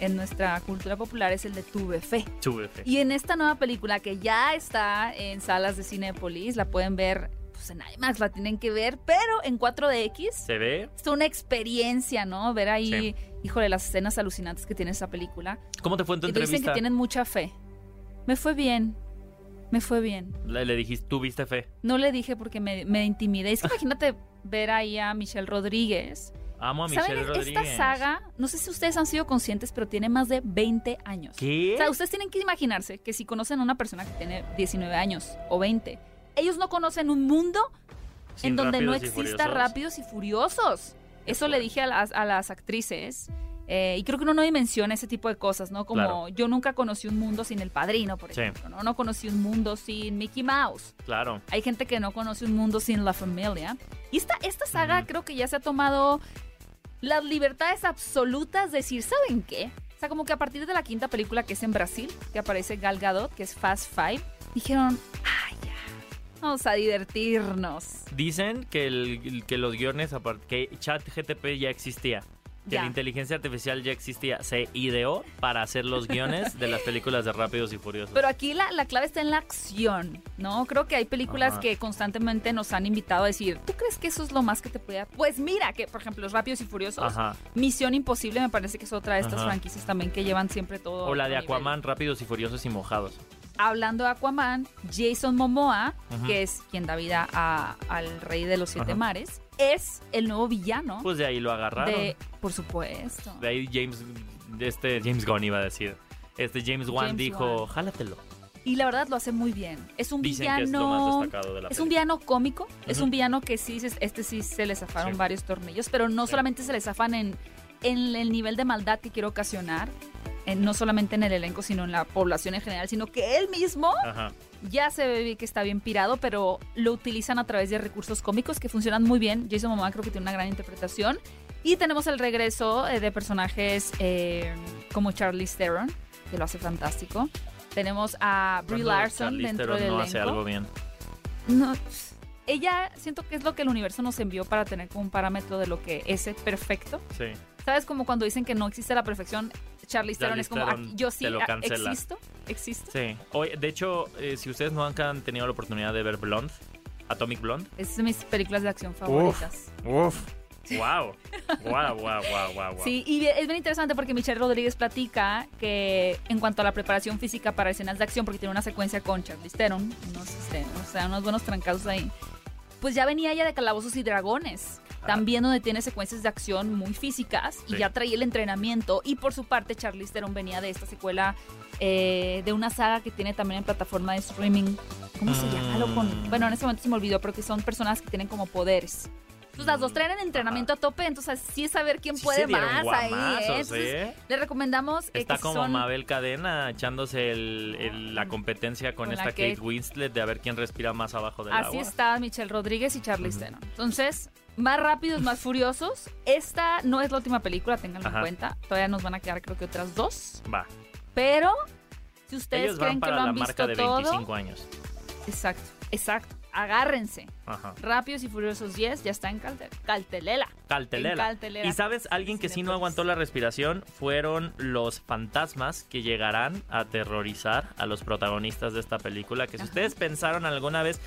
en nuestra cultura popular es el de Tuve Fe. Tuve Fe. Y en esta nueva película que ya está en salas de Cinepolis, la pueden ver pues en IMAX, la tienen que ver, pero en 4DX. ¿Se ve? Es una experiencia, ¿no? Ver ahí, híjole, las escenas alucinantes que tiene esa película. ¿Cómo te fue en tu y entrevista? Dicen que tienen mucha fe. Me fue bien. Me fue bien. Le, le dijiste, ¿tuviste fe? No le dije porque me, me intimidé. Es que imagínate ver ahí a Michelle Rodríguez Amo a Michelle Rodríguez. Esta saga, no sé si ustedes han sido conscientes, pero tiene más de 20 años. ¿Qué? O sea, ustedes tienen que imaginarse que si conocen a una persona que tiene 19 años o 20, ellos no conocen un mundo en donde no exista rápidos y furiosos. Eso le dije a las, a las actrices. Eh, y creo que uno no dimensiona ese tipo de cosas, ¿no? Como yo nunca conocí un mundo sin el padrino, por ejemplo, ¿no? No conocí un mundo sin Mickey Mouse. Claro. Hay gente que no conoce un mundo sin La Familia. Y esta, esta saga creo que ya se ha tomado las libertades absolutas de decir, ¿saben qué? O sea, como que a partir de la quinta película que es en Brasil, que aparece Gal Gadot, que es Fast Five, dijeron, ¡ay, ya! Vamos a divertirnos. Dicen que, el, que los guiones, que ChatGTP ya existía que la inteligencia artificial ya existía, se ideó para hacer los guiones de las películas de Rápidos y Furiosos. Pero aquí la, la clave está en la acción, ¿no? Creo que hay películas que constantemente nos han invitado a decir, ¿tú crees que eso es lo más que te puede...? Pues mira, que por ejemplo, los Rápidos y Furiosos, Misión Imposible me parece que es otra de estas franquicias también que llevan siempre todo. O la de Aquaman, Rápidos y Furiosos y Mojados hablando de Aquaman, Jason Momoa, que es quien da vida al rey de los siete mares, es el nuevo villano. Pues de ahí lo agarraron. por supuesto. De ahí James, este James Gunn iba a decir. Este James Wan dijo, jálatelo. Y la verdad lo hace muy bien. Es un villano. Es, un villano cómico. Es un villano que sí, este sí se le zafaron varios tornillos, pero no solamente se le zafan en, en el nivel de maldad que quiere ocasionar, no solamente en el elenco, sino en la población en general, sino que él mismo ya se ve que está bien pirado, pero lo utilizan a través de recursos cómicos que funcionan muy bien. Jason Momoa creo que tiene una gran interpretación. Y tenemos el regreso eh, de personajes eh, como Charlize Theron, que lo hace fantástico. Tenemos a Brie Larson dentro del no hace algo bien. No, ella siento que es lo que el universo nos envió para tener como un parámetro de lo que es perfecto. Sí. ¿Sabes? Como cuando dicen que no existe la perfección, Charlie Theron es como, yo sí, existo, existo. Sí. Hoy, de hecho, eh, si ustedes no han tenido la oportunidad de ver Blonde, Atomic Blonde. Es de mis películas de acción favoritas. Uf. Wow. wow, wow, wow, wow, Sí, y es bien interesante porque Michelle Rodríguez platica que en cuanto a la preparación física para escenas de acción, porque tiene una secuencia con Charlie Theron, unos, este, o sea, unos buenos trancados ahí, pues ya venía ella de Calabozos y Dragones también donde tiene secuencias de acción muy físicas y ya traía el entrenamiento. Y por su parte, Charlize Theron venía de esta secuela eh, de una saga que tiene también en plataforma de streaming. ¿Cómo se llama? Mm. Bueno, en ese momento se me olvidó, pero que son personas que tienen como poderes. Entonces las dos traen en entramento a tope, entonces sí es saber quién puede más ahí. ¿eh? ¿eh? le recomendamos. Está como Mabel Cadena echándose la competencia con, esta Kate Winslet de a ver quién respira más abajo del Así agua. Así está Michelle Rodríguez y Charlize Theron. Entonces, más rápidos, más furiosos. Esta no es la última película, tenganlo en cuenta. Todavía nos van a quedar creo que otras dos. Va. Pero si ustedes creen que lo han la visto de 25 años. Exacto, exacto agárrense. Rápidos y Furiosos 10 ya está en Caltelela. Caltelela. Y sabes, alguien que sí no aguantó la respiración fueron los fantasmas que llegarán a aterrorizar a los protagonistas de esta película. Que si ustedes pensaron alguna vez,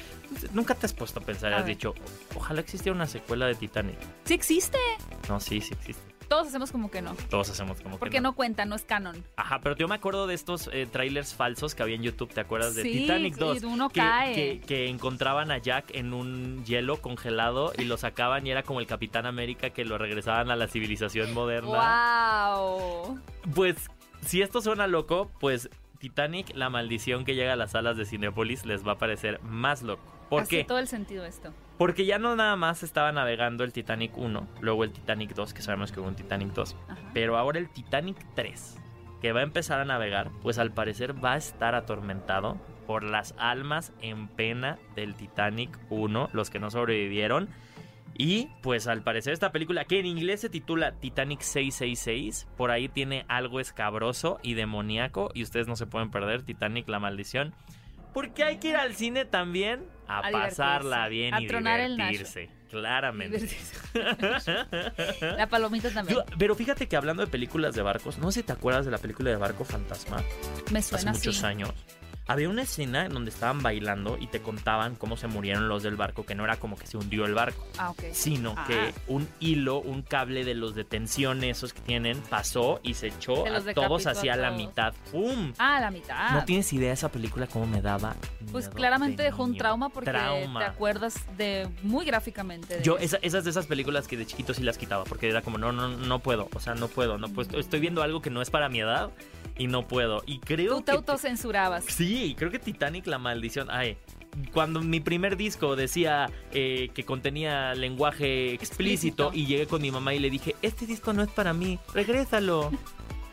nunca te has puesto a pensar has dicho, ojalá existiera una secuela de Titanic. Sí existe. No, sí, sí existe. Todos hacemos como que no. Todos hacemos como que no. Porque no cuenta, no es canon. Ajá, pero yo me acuerdo de estos eh, trailers falsos que había en YouTube, ¿te acuerdas? De Titanic 2. Sí, uno que, cae. Que, encontraban a Jack en un hielo congelado y lo sacaban y era como el Capitán América que lo regresaban a la civilización moderna. ¡Wow! Pues, si esto suena loco, pues Titanic, la maldición que llega a las salas de Cinepolis, les va a parecer más loco. ¿Por Hace todo el sentido esto. Porque ya no nada más estaba navegando el Titanic 1, luego el Titanic 2, que sabemos que hubo un Titanic 2, pero ahora el Titanic 3, que va a empezar a navegar, pues al parecer va a estar atormentado por las almas en pena del Titanic 1, los que no sobrevivieron. Y pues al parecer esta película, que en inglés se titula Titanic 666, por ahí tiene algo escabroso y demoníaco y ustedes no se pueden perder Titanic la maldición. Porque hay que ir al cine también a, pasarla bien y divertirse. Claramente. la palomita también. pero fíjate que hablando de películas de barcos, no sé si te acuerdas de la película de Barco Fantasma. Me suena Hace muchos años. Había una escena en donde estaban bailando y te contaban cómo se murieron los del barco, que no era como que se hundió el barco, ah, sino ah. que un hilo, un cable de los de tensión esos que tienen, pasó y se echó a todos hacia la mitad. ¡Pum! Ah, la mitad. No tienes idea esa película cómo me daba. Pues claramente dejó un trauma porque te acuerdas de muy gráficamente. Yo, esas de esas películas que de chiquito sí las quitaba, porque era como, no, no, no puedo, o sea, no puedo, no puedo. Estoy viendo algo que no es para mi edad y no puedo. Y creo Tú te autocensurabas. Sí, creo que Titanic, la maldición. Ay, cuando mi primer disco decía eh, que contenía lenguaje explícito, y llegué con mi mamá y le dije, este disco no es para mí, regrésalo.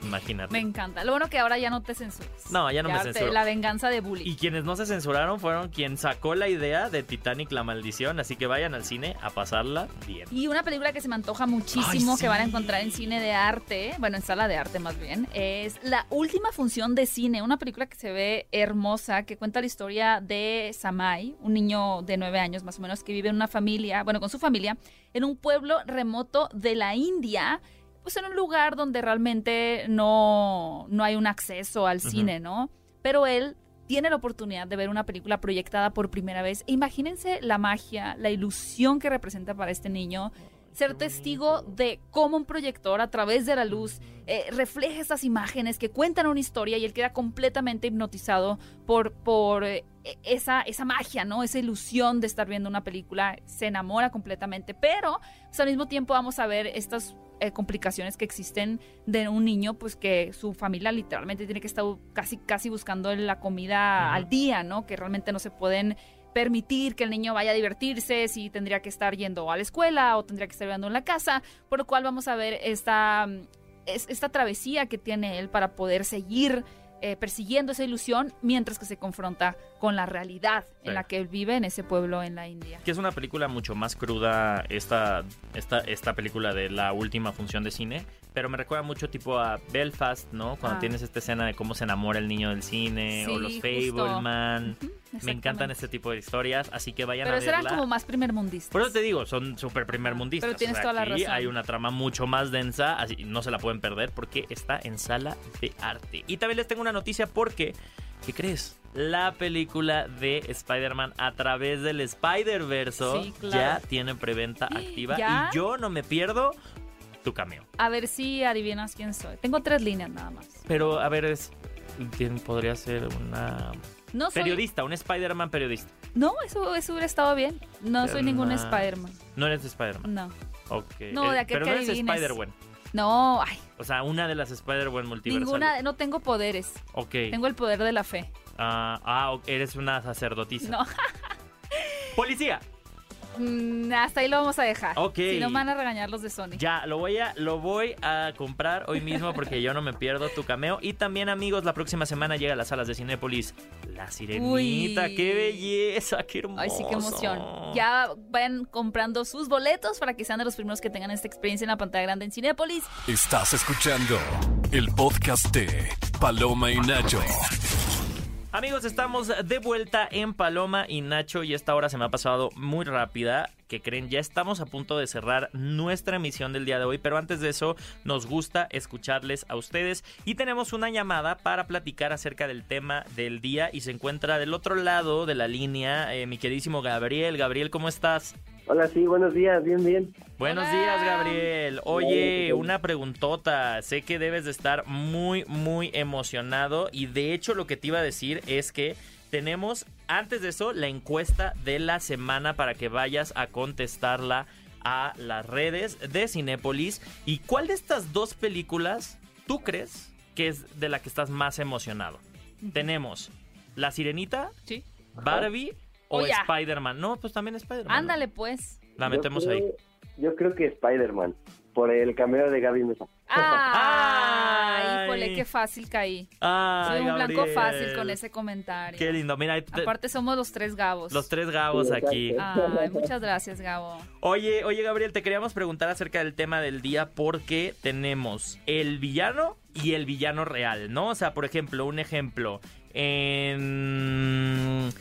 Imagínate. Me encanta. Lo bueno que ahora ya no te censuras. No, ya no me censuro. La venganza de bullying. Y quienes no se censuraron fueron quien sacó la idea de Titanic la maldición, así que vayan al cine a pasarla bien. Y una película que se me antoja muchísimo que van a encontrar en cine de arte, bueno, en sala de arte más bien, es La última función de cine, una película que se ve hermosa, que cuenta la historia de Samai, un niño de nueve años más o menos que vive en una familia, bueno, con su familia, en un pueblo remoto de la India pues en un lugar donde realmente no, no hay un acceso al cine, ¿no? Pero él tiene la oportunidad de ver una película proyectada por primera vez. imagínense la magia, la ilusión que representa para este niño ser testigo de cómo un proyector a través de la luz eh, refleja estas imágenes que cuentan una historia y él queda completamente hipnotizado por, por eh, esa, esa magia, ¿no? Esa ilusión de estar viendo una película, se enamora completamente, pero pues, al mismo tiempo vamos a ver estas eh, complicaciones que existen de un niño, pues que su familia literalmente tiene que estar casi, casi buscando la comida al día, ¿no? Que realmente no se pueden permitir que el niño vaya a divertirse, si tendría que estar yendo a la escuela o tendría que estar viendo en la casa, por lo cual vamos a ver esta, esta travesía que tiene él para poder seguir eh, persiguiendo esa ilusión mientras que se confronta con la realidad en la que él vive en ese pueblo en la India. Que es una película mucho más cruda esta, esta, esta película de la última función de cine, pero me recuerda mucho tipo a Belfast, ¿no? Cuando ah. tienes esta escena de cómo se enamora el niño del cine o los Fableman. me encantan este tipo de historias, así que vayan a verla. Pero eran como más primer mundistas. Por eso te digo, son súper primer mundistas. Pero tienes toda la razón. hay una trama mucho más densa, así no se la pueden perder porque está en sala de arte. Y también les tengo una noticia porque, ¿qué crees? La película de Spider-Man a través del Spider-Verse ya tiene preventa activa y yo no me pierdo tu cameo. A ver si adivinas quién soy. Tengo tres líneas nada más. Pero, a ver, es, ¿quién podría ser una no periodista, un Spider-Man periodista? No, eso, eso hubiera estado bien. No soy ningún Spider-Man. ¿No eres Spider-Man? No. Ok. No, de aquel Pero que no eres Spider-Man. No, ay. O sea, una de las Spider-Man multiversales. Ninguna, no tengo poderes. Ok. Tengo el poder de la fe. Ah, ah eres una sacerdotisa. No. Policía. Mm, hasta ahí lo vamos a dejar. Ok. Si no van a regañar los de Sony. Ya, lo voy a, lo voy a comprar hoy mismo porque yo no me pierdo tu cameo. Y también, amigos, la próxima semana llega a las salas de Cinépolis La Sirenita. ¡Qué belleza! ¡Qué hermoso! Ay, sí, qué emoción. Ya vayan comprando sus boletos para que sean de los primeros que tengan esta experiencia en la pantalla grande en Cinépolis. Estás escuchando el podcast de Paloma y Nacho. Amigos, estamos de vuelta en Paloma y Nacho y esta hora se me ha pasado muy rápida. Que creen, ya estamos a punto de cerrar nuestra emisión del día de hoy, pero antes de eso nos gusta escucharles a ustedes y tenemos una llamada para platicar acerca del tema del día y se encuentra del otro lado de la línea eh, mi queridísimo Gabriel. Gabriel, ¿cómo estás? Hola, sí, buenos días, bien, bien. Buenos días, Gabriel. Oye, una preguntota. Sé que debes de estar muy, muy emocionado y de hecho lo que te iba a decir es que tenemos, antes de eso, la encuesta de la semana para que vayas a contestarla a las redes de Cinépolis. ¿Y cuál de estas dos películas tú crees que es de la que estás más emocionado? Tenemos La Sirenita, sí. Barbie o Spider-Man. No, pues también Spider-Man. Ándale, pues. La metemos ahí. Yo creo que Spider-Man, por el cameo de Gaby Mesa. ¡Ah! Híjole, qué fácil caí. Soy un blanco fácil con ese comentario. Qué lindo, mira. Aparte somos los tres Gabos. Los tres Gabos aquí. Ay, muchas gracias, Gabo. Oye, oye, Gabriel, te queríamos preguntar acerca del tema del día porque tenemos el villano y el villano real, ¿no? O sea, por ejemplo, un ejemplo. En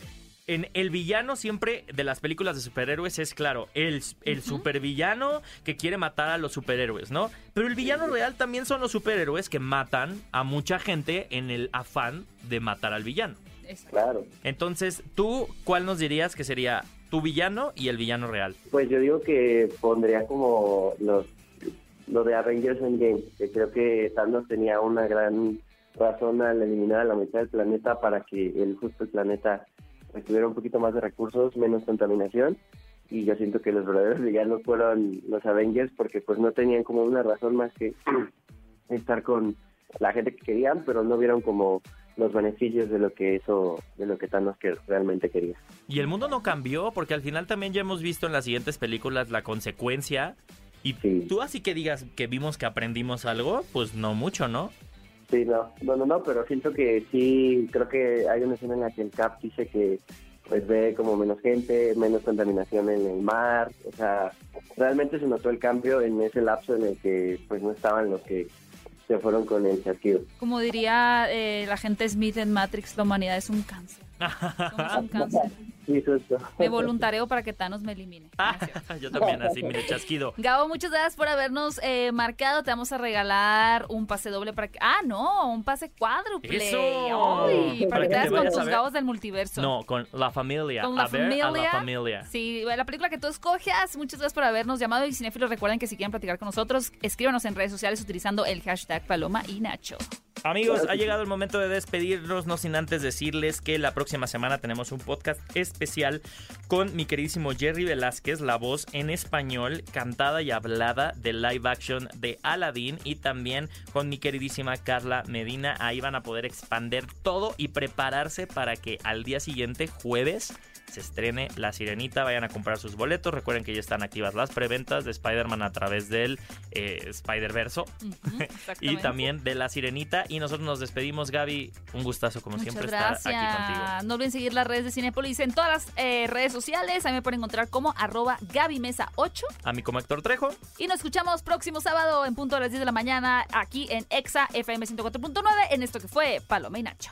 en el villano siempre de las películas de superhéroes es claro, el, el supervillano que quiere matar a los superhéroes, ¿no? Pero el villano real también son los superhéroes que matan a mucha gente en el afán de matar al villano. Claro. Entonces, ¿tú cuál nos dirías que sería tu villano y el villano real? Pues yo digo que pondría como los lo de Avengers Endgame, que creo que Thanos tenía una gran razón al eliminar a la mitad del planeta para que el justo el planeta tuviera un poquito más de recursos, menos contaminación y yo siento que los verdaderos villanos fueron los Avengers porque pues no tenían como una razón más que estar con la gente que querían, pero no vieron como los beneficios de lo que eso, de lo que Thanos que realmente quería. Y el mundo no cambió porque al final también ya hemos visto en las siguientes películas la consecuencia. Y tú así que digas que vimos que aprendimos algo, pues no mucho, ¿no? Sí, no, no, no, no, pero siento que sí, creo que hay una escena en la que el Cap dice que pues ve como menos gente, menos contaminación en el mar, o sea, realmente se notó el cambio en ese lapso en el que pues no estaban los que se fueron con el chasquido. Como diría eh, la gente Smith en Matrix, la humanidad es un cáncer. Somos un cáncer. Me voluntareo para que Thanos me elimine. yo también, así, mire, chasquido. Gabo, muchas gracias por habernos eh, marcado. Te vamos a regalar un pase doble para que. Ah, no, un pase cuádruple. ¡Eso! para, que te con tus Gabos del multiverso. No, con la familia. Con la, familia. la familia. Sí, la película que tú escoges. Muchas gracias por habernos llamado. Y cinéfilos, recuerden que si quieren platicar con nosotros, escríbanos en redes sociales utilizando el hashtag Paloma y Nacho. Amigos, ha llegado el momento de despedirnos, no sin antes decirles que la próxima semana tenemos un podcast especial con mi queridísimo Jerry Velázquez, la voz en español cantada y hablada de live action de Aladdin y también con mi queridísima Carla Medina. Ahí van a poder expander todo y prepararse para que al día siguiente, jueves, se estrene La Sirenita. Vayan a comprar sus boletos. Recuerden que ya están activas las preventas de Spider-Man a través del eh, Spider-Verso y también de La Sirenita. Y nosotros nos despedimos, Gaby. Un gustazo, como siempre, estar aquí contigo. No olviden seguir las redes de Cinepolis en todas las eh, redes sociales. Ahí me pueden encontrar como arroba Mesa 8 A mí como Héctor Trejo. Y nos escuchamos próximo sábado en punto a las 10 de la mañana aquí en Exa FM 104.9 en esto que fue Paloma y Nacho.